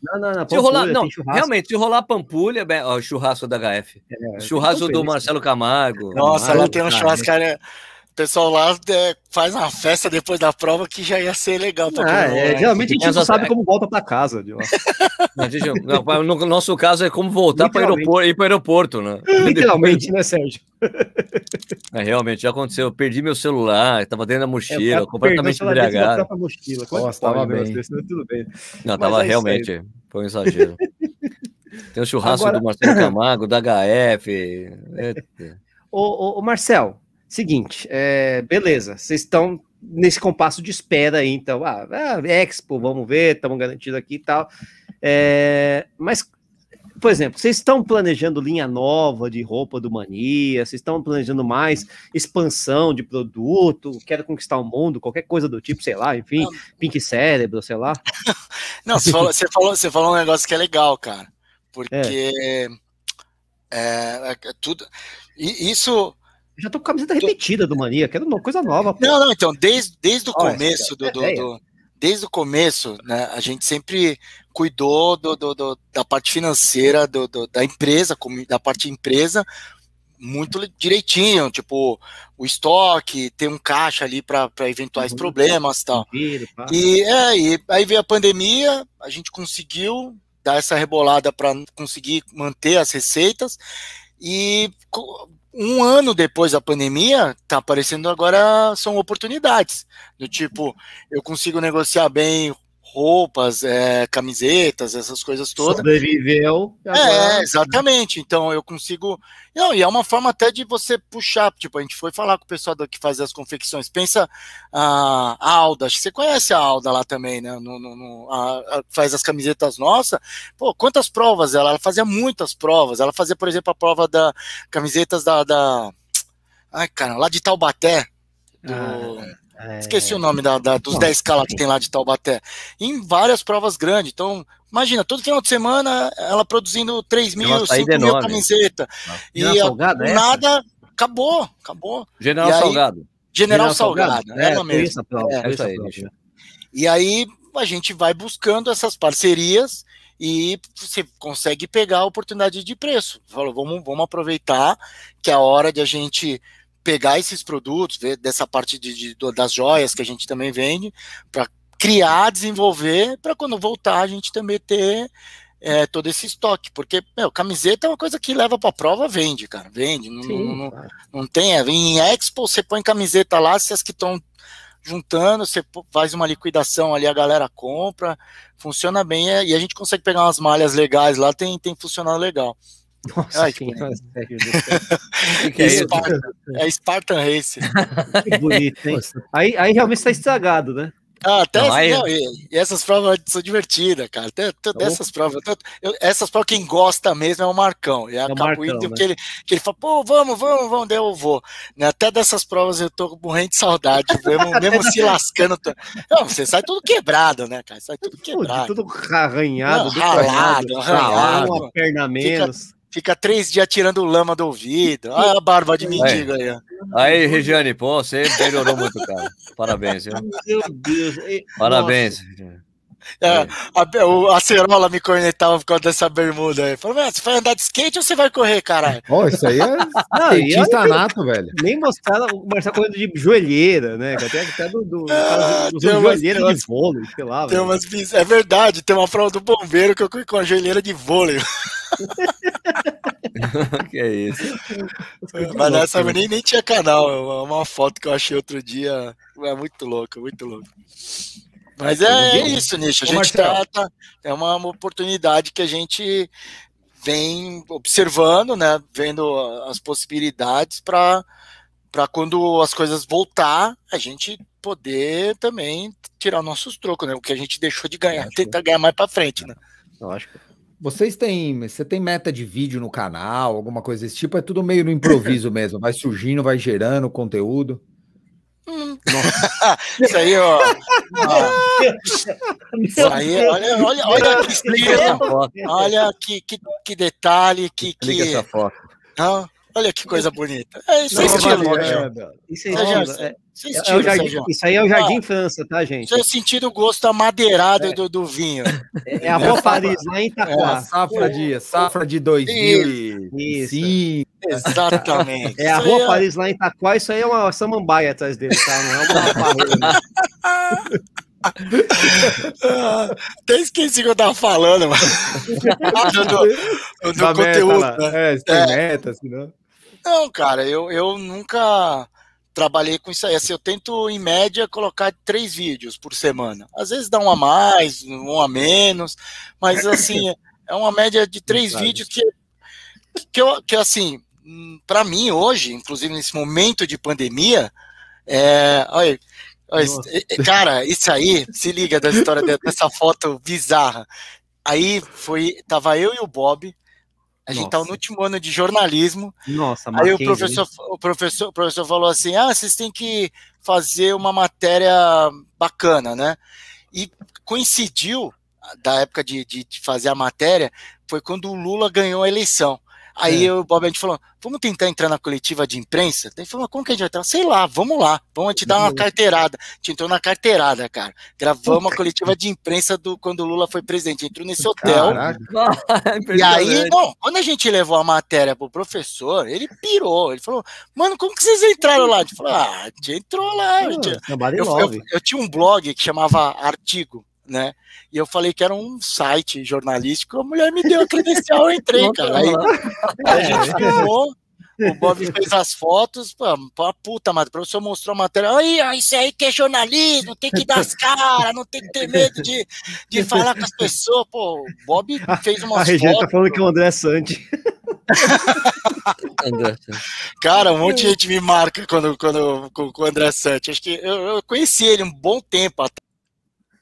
Não, não, não. Se rolar, Pampulha, não, realmente, se rolar Pampulha, bem, ó, churrasco da HF. É, churrasco do. Marcelo Camargo. Nossa, lá tem um cara. Pessoal lá é, faz uma festa depois da prova que já ia ser legal pra Ah, é, geralmente a gente não sabe como volta pra casa. Não, no nosso caso é como voltar para aeroporto, ir para o aeroporto, né? Literalmente, né, Sérgio? É, realmente, já aconteceu. Eu perdi meu celular, estava dentro da É, mochila, cara completamente embriagado. mochila. Como é Nossa, tava bem. desse? Tudo bem. Não, Mas tava é realmente. Foi um exagero. Tem o churrasco Agora- do Marcelo Camargo, da HF. Ô, ô, ô, Marcel, seguinte, é, beleza, vocês estão nesse compasso de espera aí, então, ah, ah, Expo, vamos ver, estamos garantidos aqui e tal. É, mas, por exemplo, vocês estão planejando linha nova de roupa do Mania, vocês estão planejando mais expansão de produto, quero conquistar o mundo, qualquer coisa do tipo, sei lá, enfim, Pink Cérebro, sei lá. Não, você falou, você falou, você falou um negócio que é legal, cara. Porque é, é tudo. e Isso. Já tô com a camiseta repetida do Mania, quero uma coisa nova. pô. Não, não, então, desde, desde o Olha, começo do, do- é, é. do- Desde o começo, né, a gente sempre cuidou do, do- da parte financeira do- da empresa, da parte empresa, muito direitinho, tipo, o estoque, ter um caixa ali para eventuais Uhum. problemas e tal. E, é, e aí veio a pandemia, a gente conseguiu dar essa rebolada para conseguir manter as receitas. E um ano depois da pandemia, tá aparecendo agora são oportunidades. Do tipo, eu consigo negociar bem roupas, é, camisetas, essas coisas todas. Sobreviveu. É, agora- exatamente. Então eu consigo. Não, e é uma forma até de você puxar. Tipo, a gente foi falar com o pessoal que faz as confecções. Pensa a a Alda, acho que você conhece a Alda lá também, né? No, no- no- a- a- faz as camisetas nossas. Pô, quantas provas ela? Ela fazia muitas provas. Ela fazia, por exemplo, a prova da camisetas da. da... Ai, cara, lá de Taubaté. do- É, Esqueci o nome da, da- dos Não. 10K lá que tem lá de Taubaté. Em várias provas grandes. Então, imagina, todo final de semana ela produzindo 3 É uma mil, saída 5 mil enorme. camisetas. E General a- Salgado, é essa? nada, acabou, acabou. General aí- Salgado. General, Salgado, É, ela foi mesmo. É, isso aí, bicho. E aí a gente vai buscando essas parcerias e você consegue pegar a oportunidade de preço. Falou, vamos, vamos aproveitar que é a hora de a gente pegar esses produtos, ver dessa parte de, de- das joias que a gente também vende, para criar, desenvolver, para quando voltar a gente também ter é, todo esse estoque. Porque, meu, camiseta é uma coisa que leva para prova, vende, cara, vende. Não, Sim, não- não- tem, é, em Expo você põe camiseta lá, se as que estão juntando, você faz uma liquidação ali, a galera compra, funciona bem é, e a gente consegue pegar umas malhas legais lá, tem, tem funcionado legal. Nossa Ai, senhora, O que, que é isso? Spartan, é Spartan Race. que bonito, hein? Aí, aí realmente está estragado, né? Ah, até Não, aí- não, e, e essas provas são divertidas, cara. Até, até dessas provas. tanto- eu- essas provas, quem gosta mesmo é o Marcão. E o acabo Marcão, indo né? que, ele, que ele fala, pô, vamos, vamos, vamos, daí eu vou. Né, Até dessas provas eu tô morrendo de saudade, mesmo, mesmo se lascando. tô- Não, você sai tudo quebrado, né, cara? Sai tudo Tudo, quebrado. tudo arranhado, Não, detonado, ralado, ralado. uma perna a menos. Fica três dias tirando lama do ouvido. Olha a barba de mendigo aí. Aí, Regiane, pô, você melhorou muito, cara. Parabéns, viu? Meu Deus. Parabéns. É, a, o- a Cerola me cornetava por causa dessa bermuda aí. Falou, "Mas você vai andar de skate ou você vai correr, caralho? Ó, isso aí é Não, nato, velho. nem mostraram o Marcelo correndo de joelheira, né? Até, até do, do, Ah, do, umas- joelheira de vôlei, sei lá. Tem velho. umas É verdade, tem uma prova do bombeiro que eu corri com a joelheira de vôlei. que é isso? Mas nessa nem, nem tinha canal. é uma, uma foto que eu achei outro dia. É muito louco, muito louco. Mas é, é isso, Nicho. A gente tá- É uma oportunidade que a gente vem observando, né? Vendo as possibilidades para para quando as coisas voltar, a gente poder também tirar nossos trocos, né? O que a gente deixou de ganhar, Acho. tentar ganhar mais para frente, né? Lógico. Vocês têm, você tem meta de vídeo no canal, alguma coisa desse tipo? É tudo meio no improviso mesmo, vai surgindo, vai gerando conteúdo. Isso aí, ó. Isso aí, olha, olha, olha que estrela, olha que, que, que detalhe, que, que essa foto. ah, olha que coisa bonita. É isso é estilo. Isso é Sérgio, é- Isso é é estilo, jardim, isso aí é o Jardim França, tá, gente? Isso é sentir o gosto amadeirado do, do vinho. É a Rua Paris, lá em É, Itaquá. safra de, safra de 2005. Exatamente. É a Isso aí Rua Paris, lá em Itaquá. Isso aí é uma samambaia atrás dele, tá? Não é uma parreira. Ah, Até esqueci o que eu tava falando, mano. Ah, do, do- do meta conteúdo. lá. né? É, tem meta, assim, não. Cara, eu, eu nunca trabalhei com isso aí. Assim, eu tento, em média, colocar três vídeos por semana. Às vezes dá um a mais, um a menos, mas assim, é uma média de três Verdade. vídeos que, que, eu, que assim, para mim hoje, inclusive nesse momento de pandemia, é, olha, olha, é, é, cara, isso aí, se liga da história de- dessa foto bizarra. Aí foi, tava eu e o Bob, a gente Nossa. no último ano de jornalismo, Nossa, Aí o professor, o professor, o professor falou assim: ah, vocês têm que fazer uma matéria bacana, né? E coincidiu da época de, de, de fazer a matéria, foi quando o Lula ganhou a eleição. Aí É. o Bob a gente falou: vamos tentar entrar na coletiva de imprensa? Daí falou: como que a gente vai entrar? Sei lá, vamos lá, vamos te dar uma carteirada. A gente entrou na carteirada, cara. Gravamos a coletiva de imprensa do quando o Lula foi presidente. Entrou nesse hotel. Caraca. E aí, bom, quando a gente levou a matéria pro professor, ele pirou. Ele falou, mano, como que vocês entraram lá? A gente falou, ah, a gente entrou lá. gente- Eu, eu, eu tinha um blog que chamava Artigo, né? E eu falei que era um site jornalístico. A mulher me deu a credencial, eu entrei, cara. Aí, aí a gente filmou. O Bob fez as fotos, pô, puta, mas o professor mostrou a matéria. Aí, isso aí que é jornalismo, tem que dar as caras, não tem que ter medo de, de falar com as pessoas. Pô, o Bob fez A umas Regina fotos. tá falando que é o André Sante. Cara, um monte de gente me marca quando, quando, com, com o André Sante. Acho que eu, eu conheci ele um bom tempo até.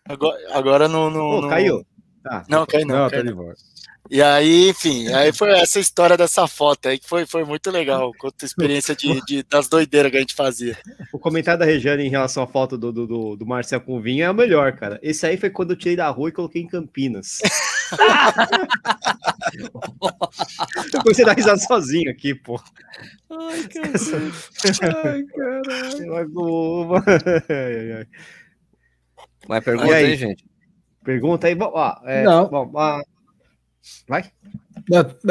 Agora, agora não, não, Pô, não- caiu. Tá. Não, caiu não. Não, caiu tá de volta. E aí, enfim, aí foi essa história dessa foto aí que foi, foi muito legal. A experiência de, de- das doideiras que a gente fazia. O comentário da Regiane em relação à foto do, do, do, Marcel com vinho é o melhor, cara. Esse aí foi quando eu tirei da rua e coloquei em Campinas. eu comecei a dar risada sozinho aqui, pô. Ai, cara. Ai, caralho. Mais pergunta aí? aí, gente? Pergunta aí. Bom, ó, é, Não. bom, ah, vai?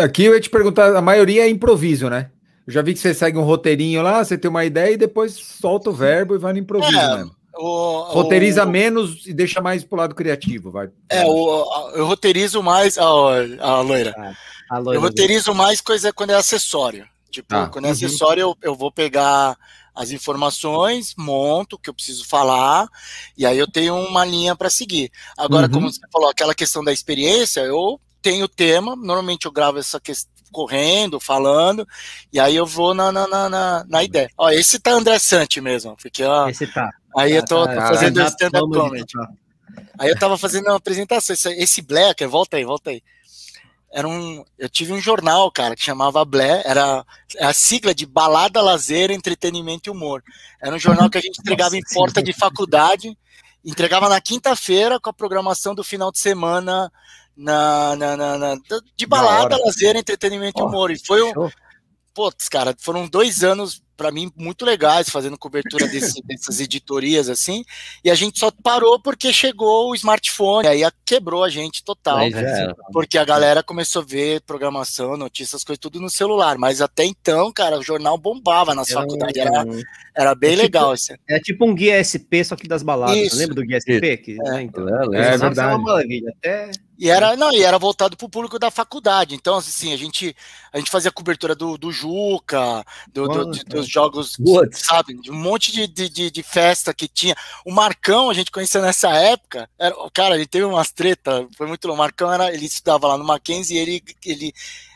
Aqui eu ia te perguntar, a maioria é improviso, né? Eu já vi que você segue um roteirinho lá, você tem uma ideia e depois solta o verbo e vai no improviso É, mesmo. O, Roteiriza o, menos e deixa mais pro lado criativo, vai. É, o, eu roteirizo mais. Ó, a loira. A Eu loira do- roteirizo mais coisa quando é acessório. Tipo, Tá. quando é Uhum. acessório, eu, eu vou pegar as informações, monto o que eu preciso falar, e aí eu tenho uma linha para seguir. Agora, Uhum. como você falou, aquela questão da experiência, eu tenho o tema, normalmente eu gravo essa questão correndo, falando, e aí eu vou na, na, na, na, na ideia. Ó, esse tá André Sante mesmo, porque ó, Esse tá. aí eu tô Tá, tá, fazendo tá, stand-up comedy. Aí eu tava fazendo uma apresentação. Esse, esse Black, volta aí, volta aí. Era um. Eu tive um jornal, cara, que chamava Blé, era a sigla de Balada, Lazer, Entretenimento e Humor. Era um jornal que a gente entregava em porta de faculdade, entregava na quinta-feira com a programação do final de semana na, na, na- na- de balada, lazer, entretenimento e humor. E foi um, putz, cara, foram dois anos para mim muito legais fazendo cobertura desse- dessas editorias assim. E a gente só parou porque chegou o smartphone, aí quebrou a gente total. Era. Porque a galera começou a ver programação, notícias, coisas tudo no celular. Mas até então, cara, o jornal bombava um- faculdades. Era, era bem tipo- legal. Assim. É tipo um guia SP, só que das baladas. Isso. Lembra do guia SP? Que, né, então, É. É jornal verdade. é uma maravilha. Até E era, não, e era voltado para o público da faculdade. Então, assim, a gente, a gente fazia cobertura do, do Juca, do- do- de- dos jogos, Putz. sabe? De um monte de, de, de- de festa que tinha. O Marcão, a gente conhecia nessa época. Era, cara, ele teve umas treta, foi muito louco. O Marcão era, ele estudava lá no Mackenzie e ele, ele,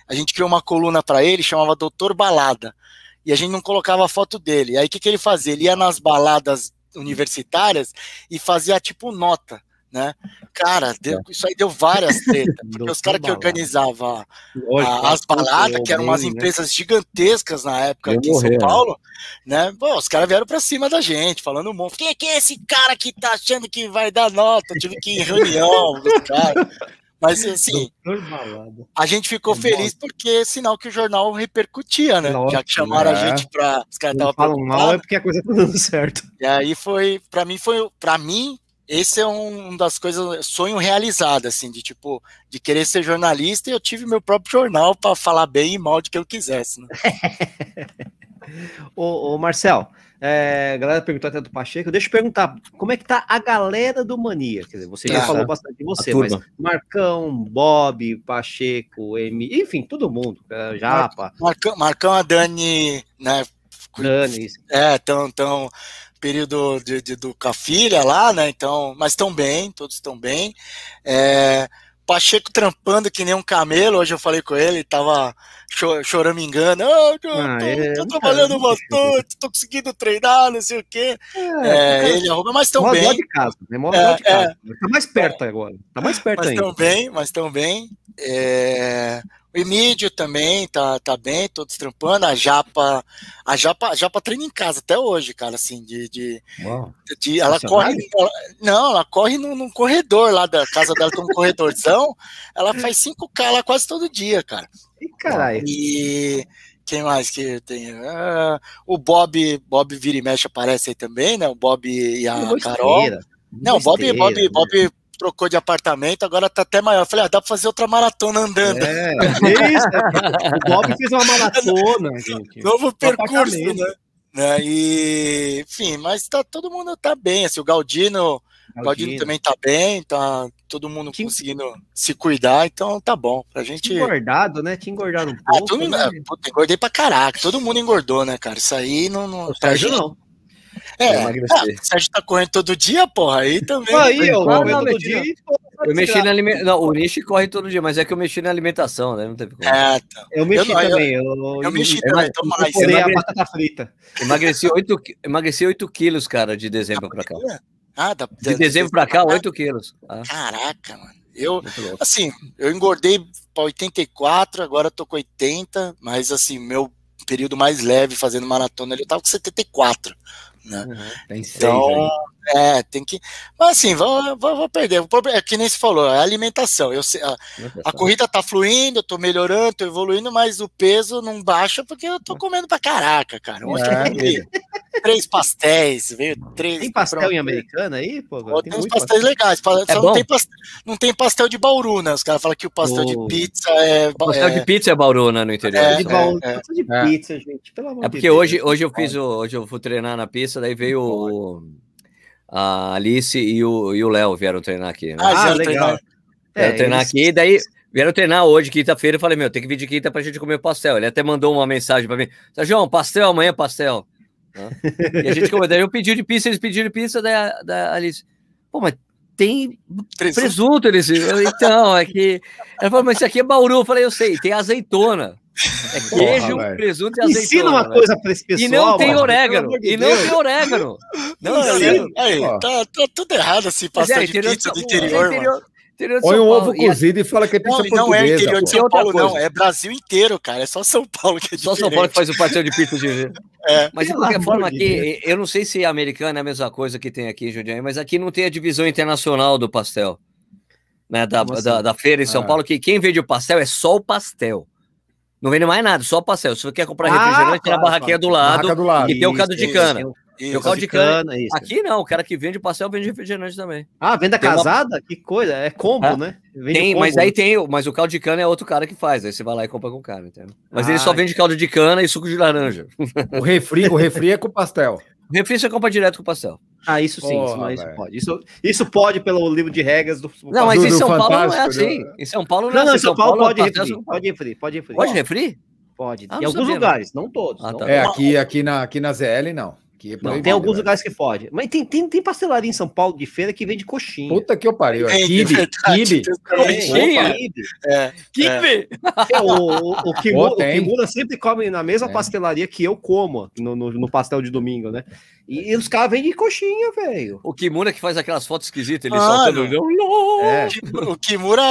a gente criou uma coluna para ele, chamava Doutor Balada. E a gente não colocava a foto dele. Aí o que, que ele fazia? Ele ia nas baladas universitárias e fazia tipo nota. Né? Cara, deu- isso aí deu várias tretas, porque os caras que organizavam a- as baladas, que eram umas né? empresas gigantescas na época aqui em São né? Paulo, né? Pô, os caras vieram pra cima da gente, falando um monte. Quem é que é esse cara que tá achando que vai dar nota? Eu tive que ir em reunião caras. Mas assim, a gente ficou É bom. feliz porque é sinal que o jornal repercutia, né? Lógico, Já que chamaram a é. gente pra. Os caras estavam falam mal é porque a coisa tá dando certo. E aí foi, pra mim foi, para mim, esse é um das coisas, sonho realizado, assim, de tipo, de querer ser jornalista e eu tive meu próprio jornal pra falar bem e mal de que eu quisesse, né? Ô, ô Marcel, é, a galera perguntou até do Pacheco. Deixa eu perguntar, como é que tá a galera do Mania? Quer dizer, você já Ah, falou bastante de você, mas. Marcão, Bob, Pacheco, Emi, enfim, todo mundo, é, Japa. Marcão, Marcão a Dani, né, Dane isso. É, tão, tão período de, de, do, com a filha lá, né? Então, mas estão bem, todos estão bem. É, Pacheco trampando que nem um camelo, hoje eu falei com ele, tava cho choramingando, oh, eu, Ah, tô, é, tô trabalhando cara- bastante, tô conseguindo treinar, não sei o quê. É, É, ele arruma, mas estão bem, de casa, né? É, de casa. Tá mais perto agora. Tá mais perto mas ainda. estão bem, mas estão bem. O Emílio também tá, tá bem, todos trampando. A Japa, a Japa, a Japa treina em casa até hoje, cara, assim, de, de, de- ela corre, ela- não, ela corre num, num corredor lá da casa dela, tem um corredorzão. Ela faz 5K lá quase todo dia, cara. Ih, caralho. E quem mais que tem? Ah, o Bob, Bob vira e mexe aparece aí também, né? O Bob e a Carol. Não, o Bob, besteira, Bob, né? Bob trocou de apartamento, agora tá até maior. Eu falei, ah, dá pra fazer outra maratona andando. É, é isso. né? O Bob fez uma maratona, gente. Novo percurso, né? Né, E, enfim, mas tá, todo mundo tá bem. Assim, o Galdino, o Galdino também tá bem, tá todo mundo Tinha- conseguindo se cuidar, então tá bom. Pra gente. Tinha engordado, né? Tinha engordado um Ah, pouco. todo mundo, né? é, puta, engordei pra caraca. Todo mundo engordou, né, cara? Isso aí não. não O Sérgio não. É, Emagrecer. ah, o Sérgio tá correndo todo dia, porra. Aí também. Aí, eu Ah, não, todo dia. e tô- Eu mexi na alimentação. Não, o Nishi corre todo dia, mas é que eu mexi na alimentação, né? Não teve como. É, tá. Eu mexi eu- também. Eu, Eu mexi eu- também, tô mais. eu a Emagre- batata frita. Emagreci 8, emagreci 8 quilos, cara, de dezembro pra cá. Ah, da, De dezembro pra cá, 8 quilos. Ah, Caraca, mano. Eu, assim, eu engordei pra 84, agora eu tô com 80, mas assim, meu período mais leve fazendo maratona, eu tava com 74. Tem seis Então. É, tem que. Mas assim, vou, vou, vou perder. O problema é que nem se falou, é a alimentação. Eu, a, a corrida tá fluindo, eu tô melhorando, tô evoluindo, mas o peso não baixa porque eu tô comendo pra caraca, cara. Ontem eu É, comi três pastéis, veio três. Tem pastel pronto. em Americana aí, pô? Tem Tem uns pastéis legais, pa- É não tem, pastel, não tem pastel de Bauru, né? Os caras falam que o pastel Oh. de pizza é. O pastel é- de pizza é Bauru, né, no interior. É, de É, é, pizza de é. pizza, gente. Pelo amor É de porque Deus. hoje, hoje eu fiz o, hoje eu fui treinar na pista, daí veio o, a Alice e o e o Léo vieram treinar aqui. Né? Ah, Ah, legal. vieram treinar eles- aqui, daí vieram treinar hoje, quinta-feira, eu falei, meu, tem que vir de quinta pra gente comer pastel. Ele até mandou uma mensagem pra mim, João, pastel amanhã, pastel. Hã? E a gente comeu, daí eu pedi de pizza, eles pediram de pizza, daí a, da Alice, pô, mas tem Três- presunto, eles, então, é que, ela falou, mas isso aqui é Bauru, eu falei, eu sei, tem azeitona. É queijo, velho. presunto e azeitona. Ensina uma coisa pra esse pessoal. E não tem mano, orégano. E não tem orégano. Não Não, tem aí, tá, tá tudo errado esse Mas pastel é, de interior pizza do São- interior, é mano. interior- interior Põe um Paulo. ovo E é cozido e fala que é pizza Não, e não é portuguesa. interior de. São Paulo, não. É Brasil inteiro, cara. É só São Paulo que é Só diferente. São Paulo que faz o pastel de pizza de É. Mas de qualquer forma, aqui, eu não sei se a americana é a mesma coisa que tem aqui em Jundiaí, mas aqui não tem a divisão internacional do pastel. Né, da, Como assim? da, da feira em São Ah. Paulo, que quem vende o pastel é só o pastel. Não vende mais nada, só pastel. Se você quer comprar Ah, refrigerante, tem na claro, barraquinha claro. do lado. Barraca do lado. E tem o caldo de cana. Isso, Isso. Eu caldo de cana. isso. Aqui não, o cara que vende o pastel vende refrigerante também. Ah, venda Tem uma- casada? Que coisa. É combo, Ah, né? Vende Tem, combo. mas aí tem, o- mas o caldo de cana é outro cara que faz, aí você vai lá e compra com o cara, entendeu? Mas ele Ah, só vende caldo de cana e suco de laranja. O refri, o refri é com pastel. O refri você compra direto com o pastel. Ah, isso sim, isso, Porra, isso velho. pode. Isso, isso pode pelo livro de regras do. Não, mas do- em do São Paulo não é assim. né? Em São Paulo não, Não, é não, em assim. São Paulo pode pastel- refri, pode refri, pode refri. Pode refri? Pode. Ah, em não alguns sabia, lugares, não todos. Ah, não tá. É, todos. aqui, aqui, na, aqui na ZL, não. Aqui é Não, tem alguns velho. lugares que pode. Mas tem, tem, tem pastelaria em São Paulo de feira que vende coxinha. Puta que eu pariu. É kibe, kibe. Coxinha? Kibe. É, Kibe! É, o, o, o, Kimura, o sempre come na mesma Tem. pastelaria que eu como no, no, no pastel de domingo, né? E, e os caras vendem coxinha, velho. O Kimura que faz aquelas fotos esquisitas, ele Ah, soltando. É. O Kimura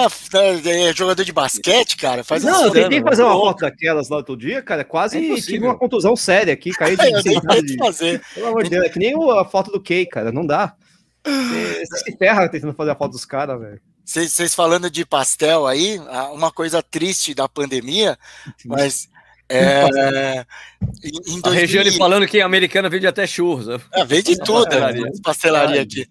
é jogador de basquete, cara. Faz Não, eu tentei fazer uma foto daquelas lá outro dia, cara. Quase É tive uma contusão séria aqui, caí de É, eu de- fazer. Pelo amor de Deus, é que nem a foto do Kay, cara. Não dá. Você se ferra tentando fazer a foto dos caras, velho. Vocês vocês falando de pastel aí, ah, uma coisa triste da pandemia, mas é, em, em A 2000 Regiane falando que a americana vende até churros. Ah, vende tudo, pastelaria. né? pastelaria Ai, aqui.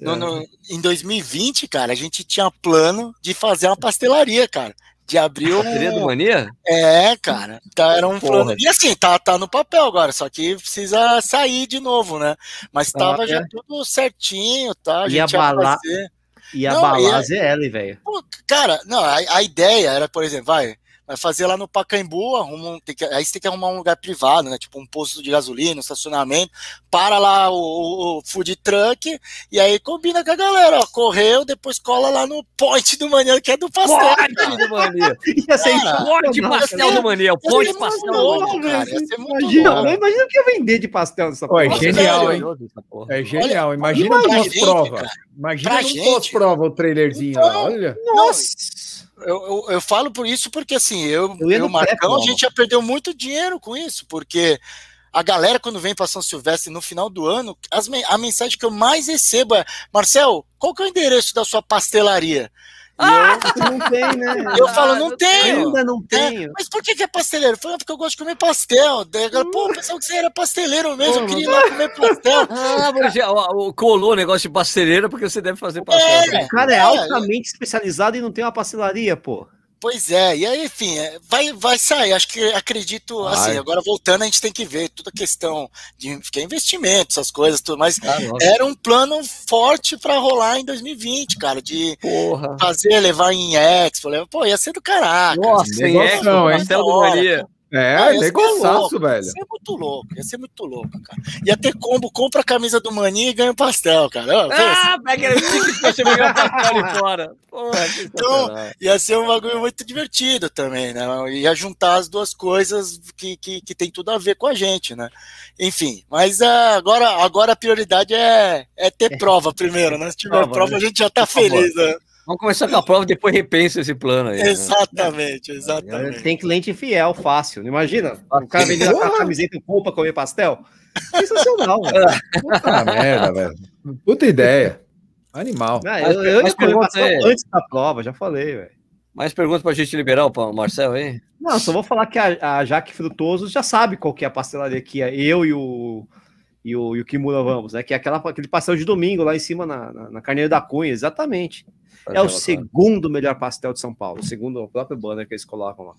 No- no- em 2020, cara, a gente tinha plano de fazer uma pastelaria, cara. De abrir um. Seria do Mania? É, cara. Tá, era um Porra. plano. E assim, tá, tá no papel agora, só que precisa sair de novo, né? Mas tava Ah, já é. tudo certinho, tá? A Ia gente ia balar- fazer. E Não, abalar e é- a ZL, velho. Pô, cara, não, a, a ideia era, por exemplo, vai, Vai fazer lá no Pacaembu, arruma um, tem que, aí você tem que arrumar um lugar privado, né? Tipo um posto de gasolina, um estacionamento, para lá o, o food truck e aí combina com a galera, ó, correu, depois cola lá no point do Mania, que é do pastel. Ponte do Mania. Ia ser Ponte pastel do Mania. Ia Ponte ser pastel muito do Mania. cara, ser Imagina, louco. imagina o que ia vender de pastel nessa Ó, porra. é genial, hein? É genial. Imagina gente, pós-prova. cara. Imagina no pós-prova o trailerzinho lá. Então, Olha. Nossa! Eu, eu, eu falo por isso porque, assim, eu, Eu eu e Marcão, a gente já perdeu muito dinheiro com isso, porque a galera, quando vem para São Silvestre no final do ano, as a mensagem que eu mais recebo é: Marcel, qual que é o endereço da sua pastelaria? E Não tem, né? eu, eu falo, não não tenho. Ainda não É, tenho. mas por que, que é pasteleiro? Eu "Ah, porque eu gosto de comer pastel. Daí pô, eu pensava que você era pasteleiro mesmo, eu queria ir lá comer pastel. Ah, mas já, colou o negócio de pasteleira porque você deve fazer pastel. É. O cara é É, altamente especializado e não tem uma pastelaria, pô. Pois é, e aí, enfim, é, vai, vai sair. Acho que acredito, Vai. assim, agora voltando, a gente tem que ver toda a questão de que é investimento, essas coisas, tudo, mas Ah, era um plano forte para rolar em 2020, cara, de porra. fazer, levar em Expo, levar, pô, ia ser do caraca. Nossa, hein, negócio é, não, hein? do Da hora. É, Ah, ia ser negociaço, louco, velho. Ia ser muito louco, ia ser muito louco, cara. Ia ter combo, compra a camisa do Mani e ganha um pastel, cara. Ó. Ah, pega pra você pegar o pastel ali fora. Porra, Então, ia ser um bagulho muito divertido também, né? Ia juntar as duas coisas que, que, que tem tudo a ver com a gente, né? Enfim, mas ah, agora, agora a prioridade é, é ter prova primeiro, né? Se tiver Prova, prova, né? a gente já tá Por favor. feliz, né? Vamos começar com a prova, depois repensa esse plano aí. né? Exatamente, exatamente. Tem cliente fiel, fácil. Imagina? O cara vendendo a camiseta com roupa comer pastel. Sensacional, velho. Puta merda, velho. Puta ideia. Animal. Não, Mas- eu, eu pastel aí. antes da prova, já falei, velho. Mais perguntas pra gente liberar o Marcel aí? Não, só vou falar que a, a Jaque Frutoso já sabe qual que é a pastelaria que eu e o, e o, e o Kimura vamos, né? Que é aquela, aquele pastel de domingo lá em cima na, na, na Carneiro da Cunha, exatamente. É o segundo melhor pastel de São Paulo, segundo o próprio banner que eles colocam lá.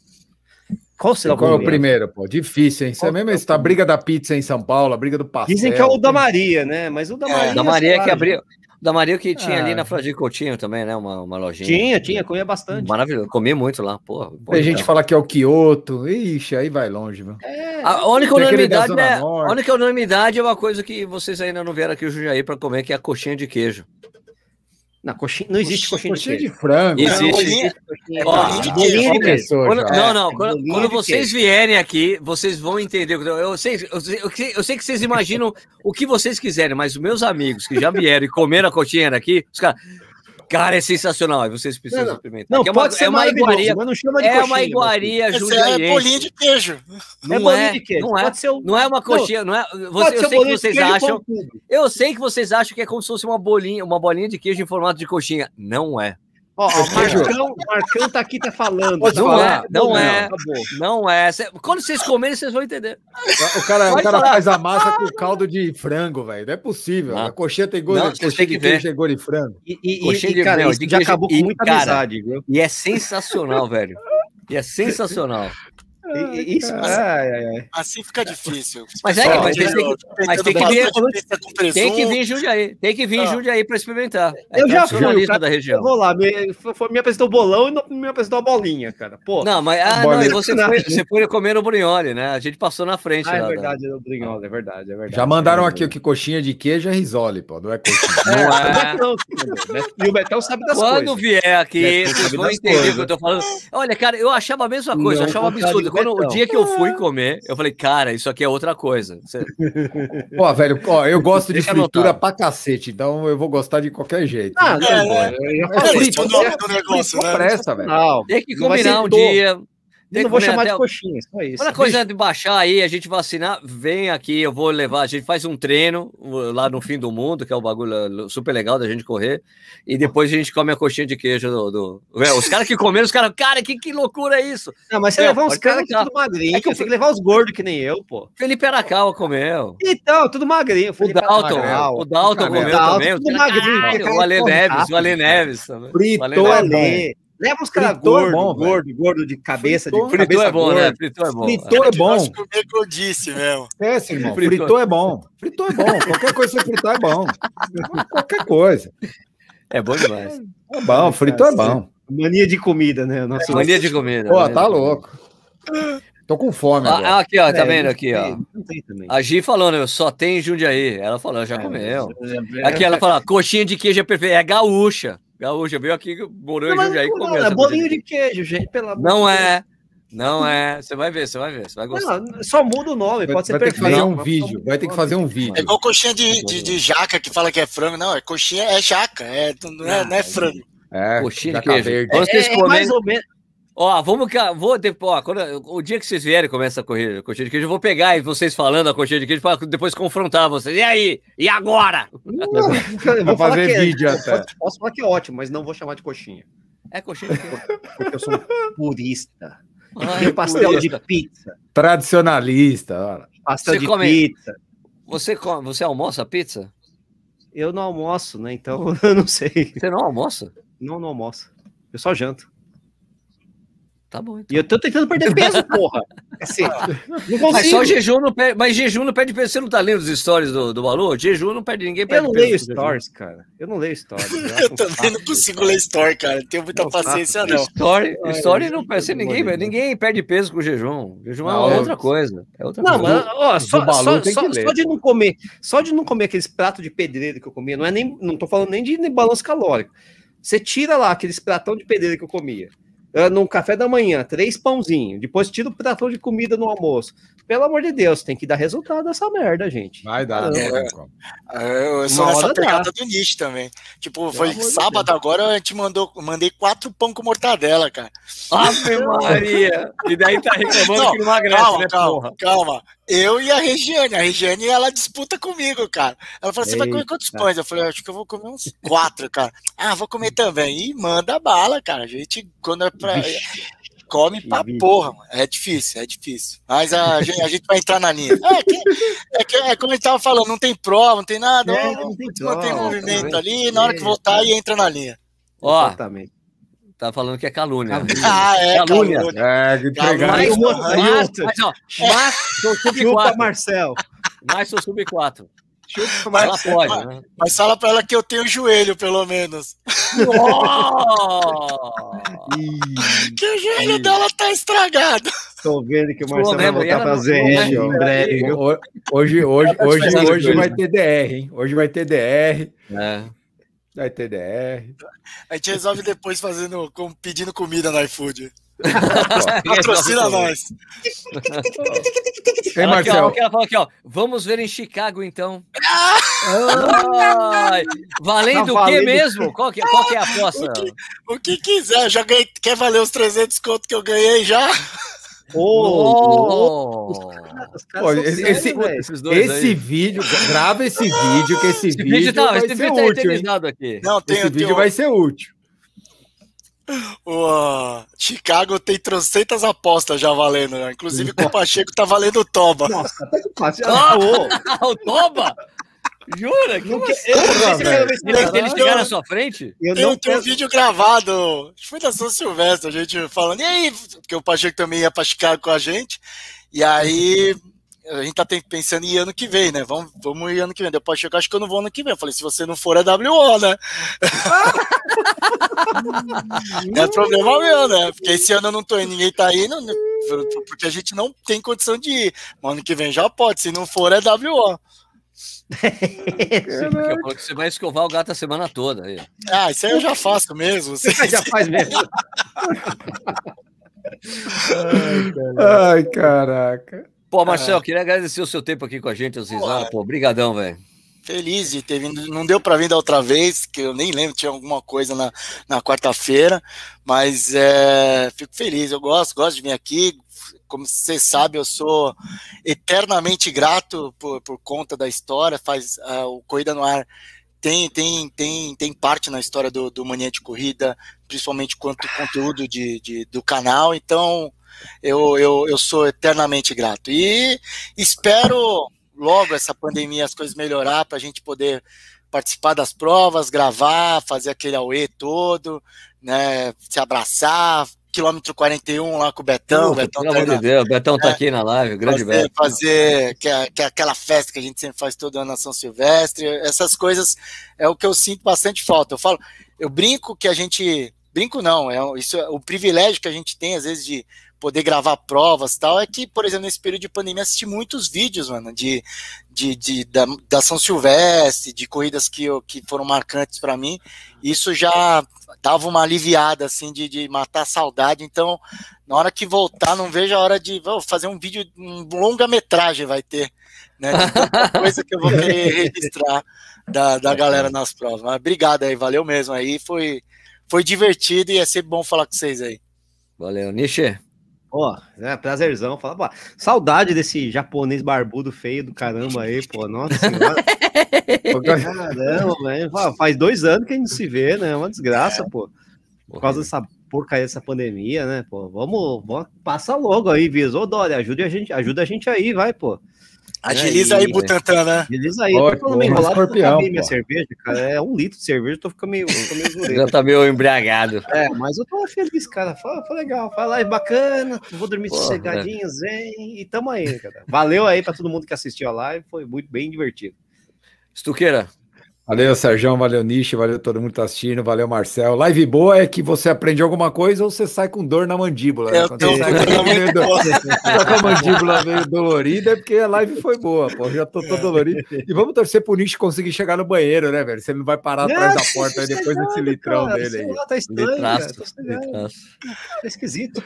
Qual será Qual é o primeiro? pô? Difícil, hein? Você Qual mesmo que é está a briga da pizza em São Paulo, a briga do pastel. Dizem que é o da Maria, né? Mas o da É, Maria. Da Maria lá, que abriu. Da Maria que tinha Ah. ali na Fradique Coutinho também, né? Uma, uma lojinha. Tinha, tinha, comia bastante. Maravilhoso. Comi muito lá, porra. Tem gente fala que é o Kyoto. Ixi, aí vai longe, viu? A única unanimidade é, a única unanimidade é uma coisa que vocês ainda não vieram aqui o Jundiaí para comer, que é a coxinha de queijo. Não, coxinha, não existe coxinha, Coxinha de de frango. Existe. né? queijo. Ó, bolinha de bolinha queijo. de queijo. Começou Quando- já. não, não. É, Quando, quando vocês queijo. vierem aqui, vocês vão entender. Eu sei, eu, sei, eu sei- eu sei que vocês imaginam o que vocês quiserem, mas os meus amigos que já vieram e comeram a coxinha daqui, os caras. Cara, é sensacional. Aí vocês precisam Não, não. experimentar. Não, é uma, pode ser é uma iguaria. mas não chama de É coxinha. uma iguaria Esse é bolinha de queijo. É Não bolinha é, de queijo. não é. Pode ser o- Não é uma coxinha, não é. pode Você, eu sei que bolinho vocês acham. Eu sei que vocês acham que é como se fosse uma bolinha, uma bolinha de queijo em formato de coxinha. Não é. Ó, o Marcão, Marcão tá aqui, tá falando. Pode tá Não falando. é, não Não, é. acabou. Não é. Cê- Quando vocês comerem, vocês vão entender. O cara, o cara falar. faz a massa com caldo de frango, velho. Não é possível. Não. A coxinha tem gosto Não, coxinha de queijo tem gosto de frango. E, e, Coxinha e, de- cara, isso já acabou com muita cara, amizade, viu? E é sensacional, velho. E é sensacional. E- isso, cara. ai, ai, ai. Assim fica difícil. Mas é, mas tem que- mas tem que vir-. Tem que vir Jundiaí. Tem que vir Ah. Jundiaí para experimentar. É Eu já fui, tradicionalista cara. da Eu região. vou lá, me, foi- me apresentou o bolão e não me apresentou a bolinha, cara. Pô, Não, mas ah, não, você foi, você foi comer no Brunholi, né? A gente passou na frente ah, lá. é da- verdade, é o Brinhola, é verdade, é verdade. Já mandaram É aqui o que coxinha de queijo é risole, pô. Não é coxinha. Não É, é. né? E o Betão sabe das Quando coisas. vier aqui, vocês vão entender o que eu tô falando. Olha, cara, eu achava a mesma coisa, eu achava um absurdo. Quando, o dia que eu fui comer, eu falei, cara, isso aqui é outra coisa. Você- Pô, velho, ó, eu gosto de Deixa fritura anotado. pra cacete, então eu vou gostar de qualquer jeito. Ah, não, É, né? eu já É, é né? pressa, velho. Não, Tem combinar ser um to- dia. Tem eu que não vou chamar de o- coxinha, só isso. Quando a coisa de baixar aí, a gente vacinar, vem aqui, eu vou levar, a gente faz um treino lá no fim do mundo, que é o bagulho uh, super legal da gente correr, e depois a gente come a coxinha de queijo do. do... Véi, Os caras que comeram, os caras, cara, que, que loucura é isso? Não, mas você É, levar uns caras que tudo magrinho, É que eu tem que levar os gordos que nem eu, pô. Felipe Aracau comeu. Então, tudo magrinho. O Felipe Dalton, Amaral, o Dalton comeu Dalton, também. tudo magrinho, porque o Ale Neves, o Ale Neves também. Fritou O Ale É bom. Leva uns caras Fritou é gordos, bom, velho. gordo, gordo de cabeça, de Fritou- Fritou cabeça é bom, né? Fritou é bom. Fritou é bom. Gosto de comer gordice mesmo. Esquece, irmão. Fritou. Fritou é bom. Fritou é bom. Qualquer coisa que você fritar é bom. Qualquer coisa. É bom demais. É bom, fritou é bom. Mania de comida, né? Nosso... Mania de comida. Pô, mania tá de louco. Tô com fome agora. Ah, aqui, ó, tá É, vendo aqui, ó. tem- não tem também. A Gi falando, só tem em Jundiaí. Ela falou, já É, comeu. é- Aqui ela fala, coxinha de queijo é perfeita. É gaúcha. Gaúcha, veio aqui, morou em Não, Jundiaí não, é bolinho de queijo, gente. Pelo amor Não é. Não é. Você vai ver, você vai ver. Você vai gostar. Não, só muda o nome, Vai, pode ser vai ter que perfeito. fazer um vídeo. Vai ter que fazer um É vídeo. igual coxinha de, de, de jaca que fala que é frango. Não, é coxinha, é jaca, é, não, é, não é frango. É, Coxinha de jaca queijo. É, é comem- mais ou menos. Ó, vamos que vou depois, ó, quando, o dia que vocês vierem comer essa corrida, coxinha de queijo, eu vou pegar e vocês falando a coxinha de queijo para depois confrontar vocês. E aí? E agora? Eu vou fazer que é- vídeo até. Posso, posso falar que é ótimo, mas não vou chamar de coxinha. É coxinha de queijo. Porque eu sou um purista. Ai, Tem pastel purista. de pizza. Tradicionalista, olha. Pastel Você de come- pizza. Você come, você almoça pizza? Eu não almoço, né? Então eu não sei. Você não almoça? Não, não almoço. Eu só janto. Tá bom, então. E eu tô tentando perder peso, porra. Assim, não Mas só jejum não perde, mas jejum não perde peso. Você não tá lendo os stories do, do? Jejum não perde ninguém, Eu perde não peso leio com jejum. stories, cara. Eu não leio stories. Eu um também não consigo ler story, cara. Não tenho muita Não, paciência, saco. não. Story, Ai, story gente, não perde ninguém, ninguém perde peso com jejum. Jejum é Não, eu- outra coisa. É outra Não, coisa. mas ó, só, Balu só, tem só, que ler. só de não comer, só de não comer aqueles pratos de pedreiro que eu comia, não é nem, não tô falando nem de nem balanço calórico. Você tira lá aqueles pratão de pedreiro que eu comia. Ah, No café da manhã, três pãozinhos, depois tira o pratão de comida no almoço. Pelo amor de Deus, tem que dar resultado essa merda, gente. Vai dar. Não, não é. como. Eu sou Uma nessa hora dá. pegada do nicho também. Tipo, foi amor de sábado agora, a gente mandou, mandei quatro pão com mortadela, cara. Ave Maria! E daí tá reclamando Não, que não emagrece, Calma, né, calma, porra? calma. Eu e a Regiane. A Regiane, ela disputa comigo, cara. Ela falou: você vai comer quantos pães? Eu falei: acho que eu vou comer uns quatro, cara. Ah, vou comer também. E manda bala, cara. A gente, quando é pra come para pra porra, mano. É difícil, é difícil. Mas a, gente, a gente vai entrar na linha. É, que, é, que, é como ele tava falando, não tem prova, não tem nada, é, não, não, tem, movimento ali, na hora que voltar, aí entra na linha. Ó, Exatamente. Tá falando que é calúnia. Ah, é. Calúnia. calúnia. É, de pegar. Mas, mas, mas, ó, mas sou sub-4. Marcel. Mas sou sub-4. Mas ela pode, né? Mas fala pra ela que eu tenho joelho, pelo menos. Que o joelho dela tá estragado. Tô vendo que o Marcelo vai voltar pra ZN em breve. Hoje, hoje, hoje, hoje vai ter DR, hein? Hoje vai ter DR. É. Vai ter DR. A gente resolve depois fazendo, pedindo comida no iFood. Patrocina nós. Hein, Ela, aqui, ó, Marcel? aqui ela fala aqui, ó. Vamos ver em Chicago, então. Ai, valendo Tá o quê valendo. mesmo? Qual que, qual que é a aposta? O que, o que quiser, já ganhei. Quer valer os 300 conto que eu ganhei já? Oh. os caras Pô, são esse- sérios, vídeo, grava esse vídeo, que esse, Esse vídeo, vídeo tá, vai esse ser vídeo tá útil, eternizado aqui. Não, tem, Esse tem vídeo o- vai ser útil. O, ah, Chicago tem trocentas apostas já valendo. né? Inclusive com o Pacheco tá valendo o Toba. Nossa, até que fácil. Ah! Ah, o Toba? Jura? não Como que- assim? eu não sei se eles chegaram à sua frente? Eu Tem, não um- tem um vídeo gravado, acho que foi da São Silvestre, a gente falando, e aí, porque o Pacheco também ia pra Chicago com a gente, e aí a gente tá pensando em ir ano que vem, né? Vamos, vamos ir ano que vem. Daí o Pacheco, acho que eu não vou ano que vem. Eu falei, se você não for, é WO, né? não é problema meu, né? Porque esse ano eu não tô indo, ninguém tá indo, né? porque a gente não tem condição de ir. Mas ano que vem já pode, se não for, é WO. Porque falou que você vai escovar o gato a semana toda. Aí. Ah, isso aí eu já faço mesmo. Já faz mesmo. Ai, caraca. Pô, Marcel, queria agradecer o seu tempo aqui com a gente, vocês lá. Pô, brigadão, velho. feliz de ter vindo. Não deu para vir da outra vez, que eu nem lembro, tinha alguma coisa na, na quarta-feira, mas é, fico feliz. Eu gosto, gosto de vir aqui. Como você sabe, eu sou eternamente grato por, por conta da história. Faz uh, o Corrida no Ar tem, tem, tem, tem parte na história do, do Mania de Corrida, principalmente quanto conteúdo de, de, do canal. Então, eu, eu, eu sou eternamente grato. E espero logo essa pandemia as coisas melhorar para a gente poder participar das provas, gravar, fazer aquele auê todo, né, se abraçar, quilômetro 41 lá com o Betão. Ufa, Betão pelo tá amor de Deus, o Betão tá É. aqui na live, grande fazer, Beto. fazer que é, que é aquela festa que a gente sempre faz todo ano na São Silvestre, essas coisas é o que eu sinto bastante falta. Eu falo, eu brinco que a gente brinco não, é isso é o privilégio que a gente tem às vezes de poder gravar provas tal, é que, por exemplo, nesse período de pandemia, assisti muitos vídeos, mano, de, de, de da, da, São Silvestre, de corridas que, eu, que foram marcantes para mim. Isso já dava uma aliviada, assim, de, de matar a saudade. Então, na hora que voltar, não vejo a hora de vou fazer um vídeo, um longa-metragem vai ter, né? Coisa que eu vou querer registrar da, da galera nas provas. Mas obrigado aí, valeu mesmo aí. Foi, foi divertido e é sempre bom falar com vocês aí. Valeu, Nishi. Pô, é prazerzão. Fala, pô, saudade desse japonês barbudo feio do caramba aí, pô. Nossa senhora. Caramba, velho. Faz dois anos que a gente se vê, né? É uma desgraça, é. pô. Por causa dessa porcaria dessa pandemia, né, pô? Vamos, vamos passa logo aí, Viz. Ô, Dória, ajuda a gente, ajuda a gente aí, vai, pô. Agiliza aí, aí Butantan, né? Agiliza aí. Pô, eu tô ficando meio enrolado, escorpião, minha cerveja, cara. É um litro de cerveja, eu tô ficando meio, tô meio Já tá meio embriagado. É, mas eu tô feliz, cara. Foi, foi legal. Foi live bacana. Vou dormir Porra, sossegadinho, é. zen. E tamo aí, cara. Valeu aí pra todo mundo que assistiu a live. Foi muito bem divertido. Estuqueira, Valeu, Sérgio, valeu, Nishi, valeu todo mundo que tá assistindo, valeu, Marcel. Live boa é que você aprende alguma coisa ou você sai com dor na mandíbula. Né? Quando você sai com, do... tá com a mandíbula meio dolorida é porque a live foi boa, pô. Já tô todo dolorido. E vamos torcer pro Nishi conseguir chegar no banheiro, né, velho? Se ele não vai parar atrás da porta aí depois desse litrão cara, dele aí. Tá estranho, litraço, cara, tá esquisito.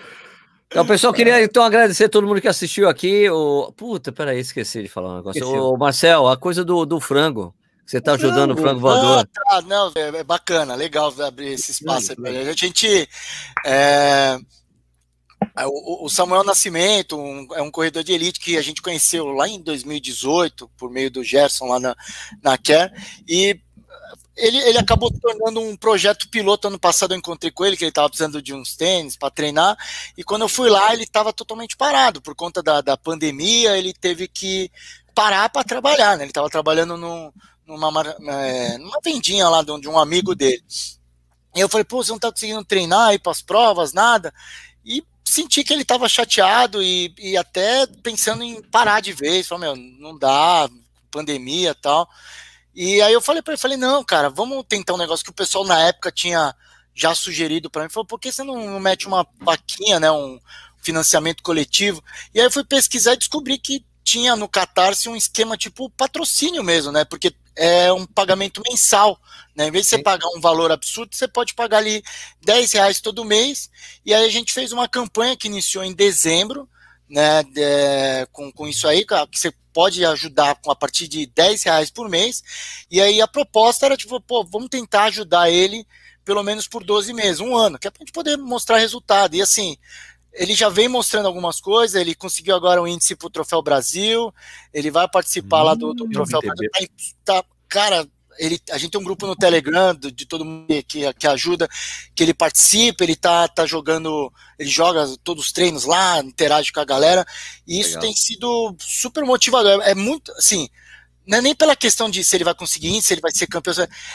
Então, pessoal, queria então agradecer todo mundo que assistiu aqui. O... Puta, peraí, esqueci de falar um negócio. O Marcel, a coisa do, do frango. Você está ajudando o frango voador. Ah, tá, não, é, é, bacana, legal abrir esse espaço aí A gente. É, é o Samuel Nascimento um, é um corredor de elite que a gente conheceu lá em 2018, por meio do Gerson lá na, na Care, e ele, ele acabou tornando um projeto piloto ano passado. Eu encontrei com ele, que ele estava precisando de uns tênis para treinar, e quando eu fui lá, ele estava totalmente parado por conta da, da pandemia. Ele teve que parar para trabalhar, né? Ele estava trabalhando no, numa, é, numa vendinha lá de um amigo dele. E eu falei, pô, você não tá conseguindo treinar aí para as provas, nada. E senti que ele estava chateado e, e até pensando em parar de vez. Falei, meu, não dá, pandemia tal. E aí eu falei para ele, falei, não, cara, vamos tentar um negócio que o pessoal na época tinha já sugerido para mim. Falou, por que você não mete uma vaquinha, né, um financiamento coletivo? E aí eu fui pesquisar e descobri que tinha no Catarse um esquema tipo patrocínio mesmo, né? Porque é um pagamento mensal. Né? Em vez de você pagar um valor absurdo, você pode pagar ali 10 reais todo mês. E aí a gente fez uma campanha que iniciou em dezembro, né? De, com, com isso aí, que você pode ajudar com a partir de 10 reais por mês. E aí a proposta era tipo, pô, vamos tentar ajudar ele pelo menos por 12 meses, um ano, que é para a gente poder mostrar resultado. E assim, ele já vem mostrando algumas coisas, ele conseguiu agora um índice para o Troféu Brasil, ele vai participar hum, lá do, do hum, Troféu Brasil. Tá, tá, cara, ele, a gente tem um grupo no Telegram de, de todo mundo que, que ajuda, que ele participa, ele tá, tá jogando, ele joga todos os treinos lá, interage com a galera, e isso Legal. tem sido super motivador. É, é muito, assim, não é nem pela questão de se ele vai conseguir, se ele vai ser campeão,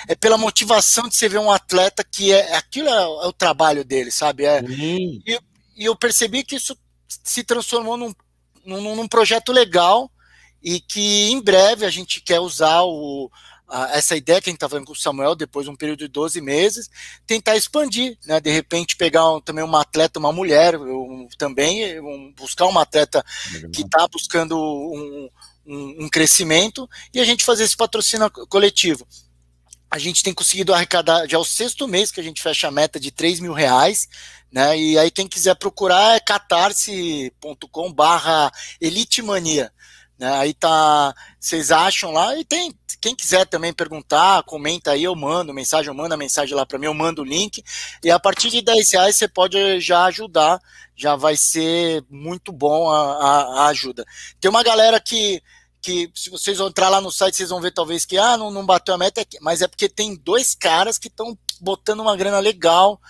é pela motivação de você ver um atleta que é aquilo é, é o trabalho dele, sabe? É, e, e eu percebi que isso se transformou num, num, num, projeto legal e que em breve a gente quer usar o, a, essa ideia que a gente está falando com o Samuel, depois de um período de 12 meses, tentar expandir, né? De repente pegar um, também uma atleta, uma mulher, um, também um, buscar uma atleta que está buscando um, um, crescimento e a gente fazer esse patrocínio coletivo a gente tem conseguido arrecadar, já é o sexto mês que a gente fecha a meta de 3 mil reais, né? E aí quem quiser procurar é catarse.com barra elitemania. Né? Aí tá, vocês acham lá, e tem, quem quiser também perguntar, comenta aí, eu mando mensagem, eu mando a mensagem lá para mim, eu mando o link, e a partir de 10 reais você pode já ajudar, já vai ser muito bom a, a, a ajuda. Tem uma galera que que se vocês entrar lá no site, vocês vão ver talvez que ah, não, não bateu a meta, é mas é porque tem dois caras que estão botando uma grana legal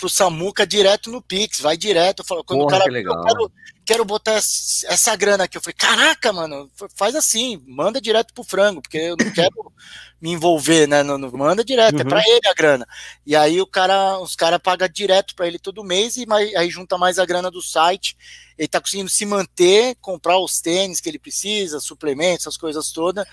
pro Samuca direto no Pix, vai direto. Falo, quando Porra, o cara, eu quero, quero botar essa grana aqui, eu falei, caraca, mano, faz assim, manda direto pro frango, porque eu não quero me envolver, né? No, no, manda direto, uhum. é para ele a grana. E aí o cara, os caras pagam direto para ele todo mês e mais, aí junta mais a grana do site. Ele tá conseguindo se manter, comprar os tênis que ele precisa, suplementos, essas coisas todas.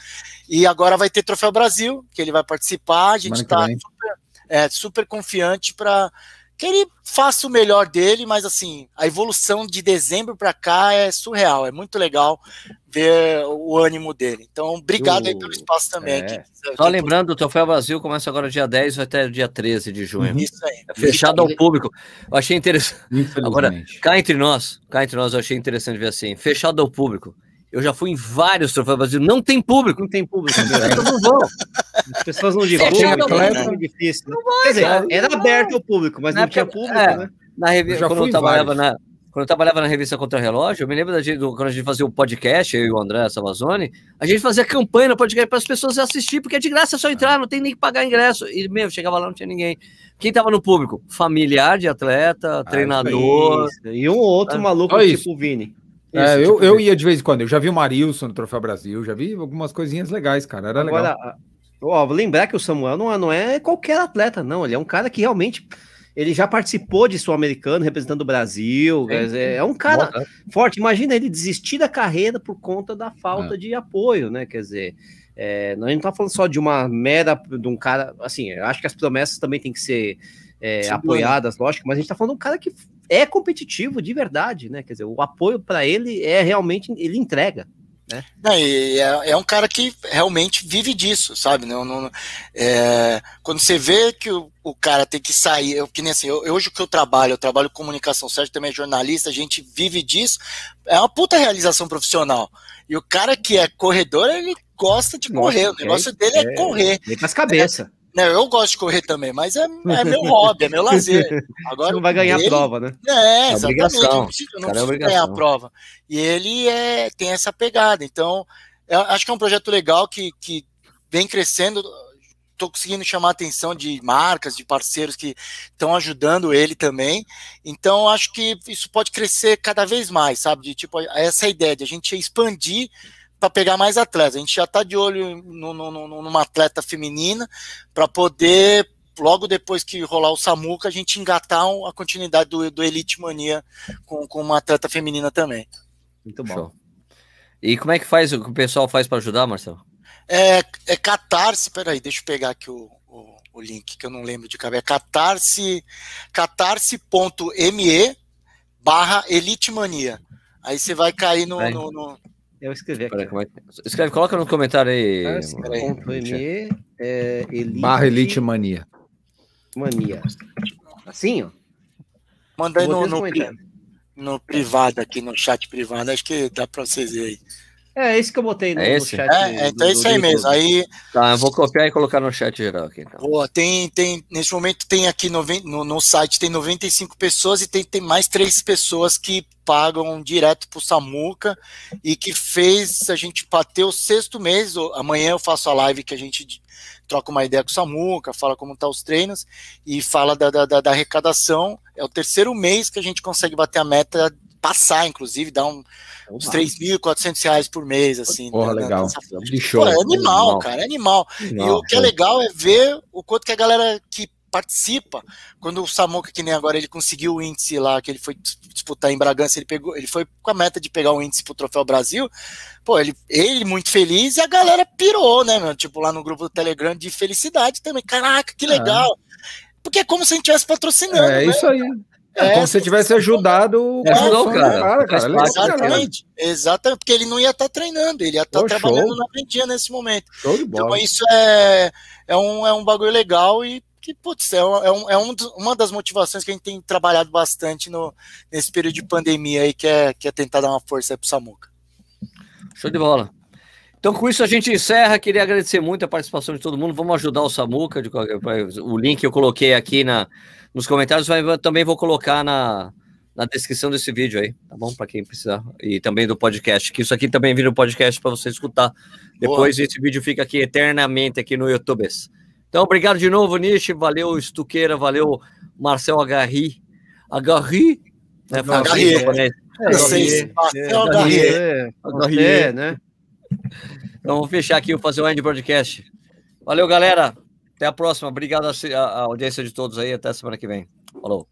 E agora vai ter Troféu Brasil, que ele vai participar. A gente está super, é, super confiante para que ele faça o melhor dele, mas assim, a evolução de dezembro para cá é surreal, é muito legal ver o ânimo dele. Então, obrigado aí pelo espaço também. É. Só lembrando, o Troféu Brasil começa agora dia 10 vai até dia 13 de junho. Isso aí. É fechado ao público. Eu achei interessante. Agora, cá entre nós, cá entre nós, eu achei interessante ver assim, fechado ao público. Eu já fui em vários troféus Brasil, não tem público. Não tem público. As pessoas não vão. As pessoas não divulgam, é muito difícil. Né? Quer dizer, era aberto ao público, mas na não tinha público, é, né? Na revista, quando eu trabalhava na, quando eu trabalhava na revista Contra Relógio, eu me lembro da gente, do, quando a gente fazia o podcast, eu e o André Salvazone, a gente fazia campanha no podcast para as pessoas assistir, porque é de graça é só entrar, não tem nem que pagar ingresso. E, meu, chegava lá, não tinha ninguém. Quem estava no público? Familiar de atleta, ah, treinador. E um outro ah, maluco tipo o Vini. É, eu, tipo eu ia de vez em quando, eu já vi o Marilson no Troféu Brasil, já vi algumas coisinhas legais, cara, era Agora, legal. Ó, lembrar que o Samuel não é, não é qualquer atleta, não, ele é um cara que realmente, ele já participou de Sul-Americano, representando o Brasil, é, é um cara Boa, forte, imagina ele desistir da carreira por conta da falta é. de apoio, né, quer dizer... É, a gente não tá falando só de uma mera de um cara, assim, eu acho que as promessas também tem que ser é, apoiadas, lógico, mas a gente tá falando de um cara que é competitivo de verdade, né? Quer dizer, o apoio para ele é realmente ele entrega. Né? é, é, um cara que realmente vive disso, sabe? Não, não é, quando você vê que o, o, cara tem que sair, eu, que nem assim, eu, hoje o que eu trabalho, eu trabalho comunicação, o Sérgio também é jornalista, a gente vive disso, é uma puta realização profissional. E o cara que é corredor, ele gosta de Nossa, correr, o negócio é, dele é, é correr. Ele faz cabeça. Não, eu gosto de correr também, mas é, é meu hobby, é meu lazer. Agora, Você não vai ganhar ele, a prova, né? É, é exatamente. Eu não preciso, não preciso é ganhar a prova. E ele é, tem essa pegada. Então, acho que é um projeto legal que, que vem crescendo. Estou conseguindo chamar a atenção de marcas, de parceiros que estão ajudando ele também. Então, acho que isso pode crescer cada vez mais, sabe? De tipo, essa ideia de a gente expandir para pegar mais atletas. A gente já está de olho no, no, no, numa atleta feminina para poder, logo depois que rolar o Samuca, a gente engatar a continuidade do, do Elite Mania com, com uma atleta feminina também. Muito bom. Show. E como é que faz o que o pessoal faz para ajudar, Marcelo? É, é Catarse, peraí, deixa eu pegar aqui o, o, o link que eu não lembro de cabeça. É catarse, catarse.me barra Elite Mania. Aí você vai cair no, no, no, eu escrevi aqui. Pera, é Escreve, coloca no comentário aí. Me, é, elite, Barra Elite Mania. Mania. Assim, ó. Manda aí no, no, no, privado aqui, no chat privado. Acho que dá pra vocês verem aí. É, esse que eu botei no, é no chat. É, então é isso aí mesmo. Aí, tá, eu vou copiar e colocar no chat geral aqui. Então. Boa, tem, tem, nesse momento tem aqui no, no, no site tem 95 pessoas e tem, tem mais três pessoas que pagam direto pro Samuca e que fez a gente bater o sexto mês. Amanhã eu faço a live que a gente troca uma ideia com o Samuca, fala como tá os treinos e fala da, da, da arrecadação. É o terceiro mês que a gente consegue bater a meta, passar, inclusive, dar um uns 3.400 reais por mês, assim. Porra, né, legal. De show. Pô, é animal, animal, cara, é animal. animal. E o que é legal é ver o quanto que a galera que participa, quando o Samuca, que nem agora, ele conseguiu o índice lá, que ele foi disputar em Bragança, ele pegou, ele foi com a meta de pegar o índice pro Troféu Brasil, pô, ele, ele muito feliz e a galera pirou, né, meu? Tipo, lá no grupo do Telegram de felicidade também. Caraca, que é. legal. É. Porque é como se a gente estivesse patrocinando. É né? isso aí. É, como se tivesse ajudado é, ajudou, cara. cara, cara. Exatamente, exatamente, porque ele não ia estar tá treinando, ele ia estar tá trabalhando show. na vendia nesse momento. Show de bola. Então isso é, é, um, é um bagulho legal e que, putz, é, é, um, é um, uma das motivações que a gente tem trabalhado bastante no, nesse período de pandemia aí, que é, que é tentar dar uma força aí pro Samuca. Show de bola. Então, com isso, a gente encerra. Queria agradecer muito a participação de todo mundo. Vamos ajudar o Samuca. De, o link eu coloquei aqui na, nos comentários, mas também vou colocar na, na descrição desse vídeo aí, tá bom? Para quem precisar. E também do podcast, que isso aqui também vira um podcast para você escutar. Depois Boa. esse vídeo fica aqui eternamente aqui no YouTube. Então, obrigado de novo, Nishi. Valeu, Estuqueira. Valeu, Marcel Agarri. Agarri? Né? Agarri. É, Agarri. Agarri, né? Então, vamos fechar aqui, vou fazer o end podcast. Valeu, galera. Até a próxima. Obrigado à audiência de todos aí. Até semana que vem. Falou.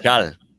Cara.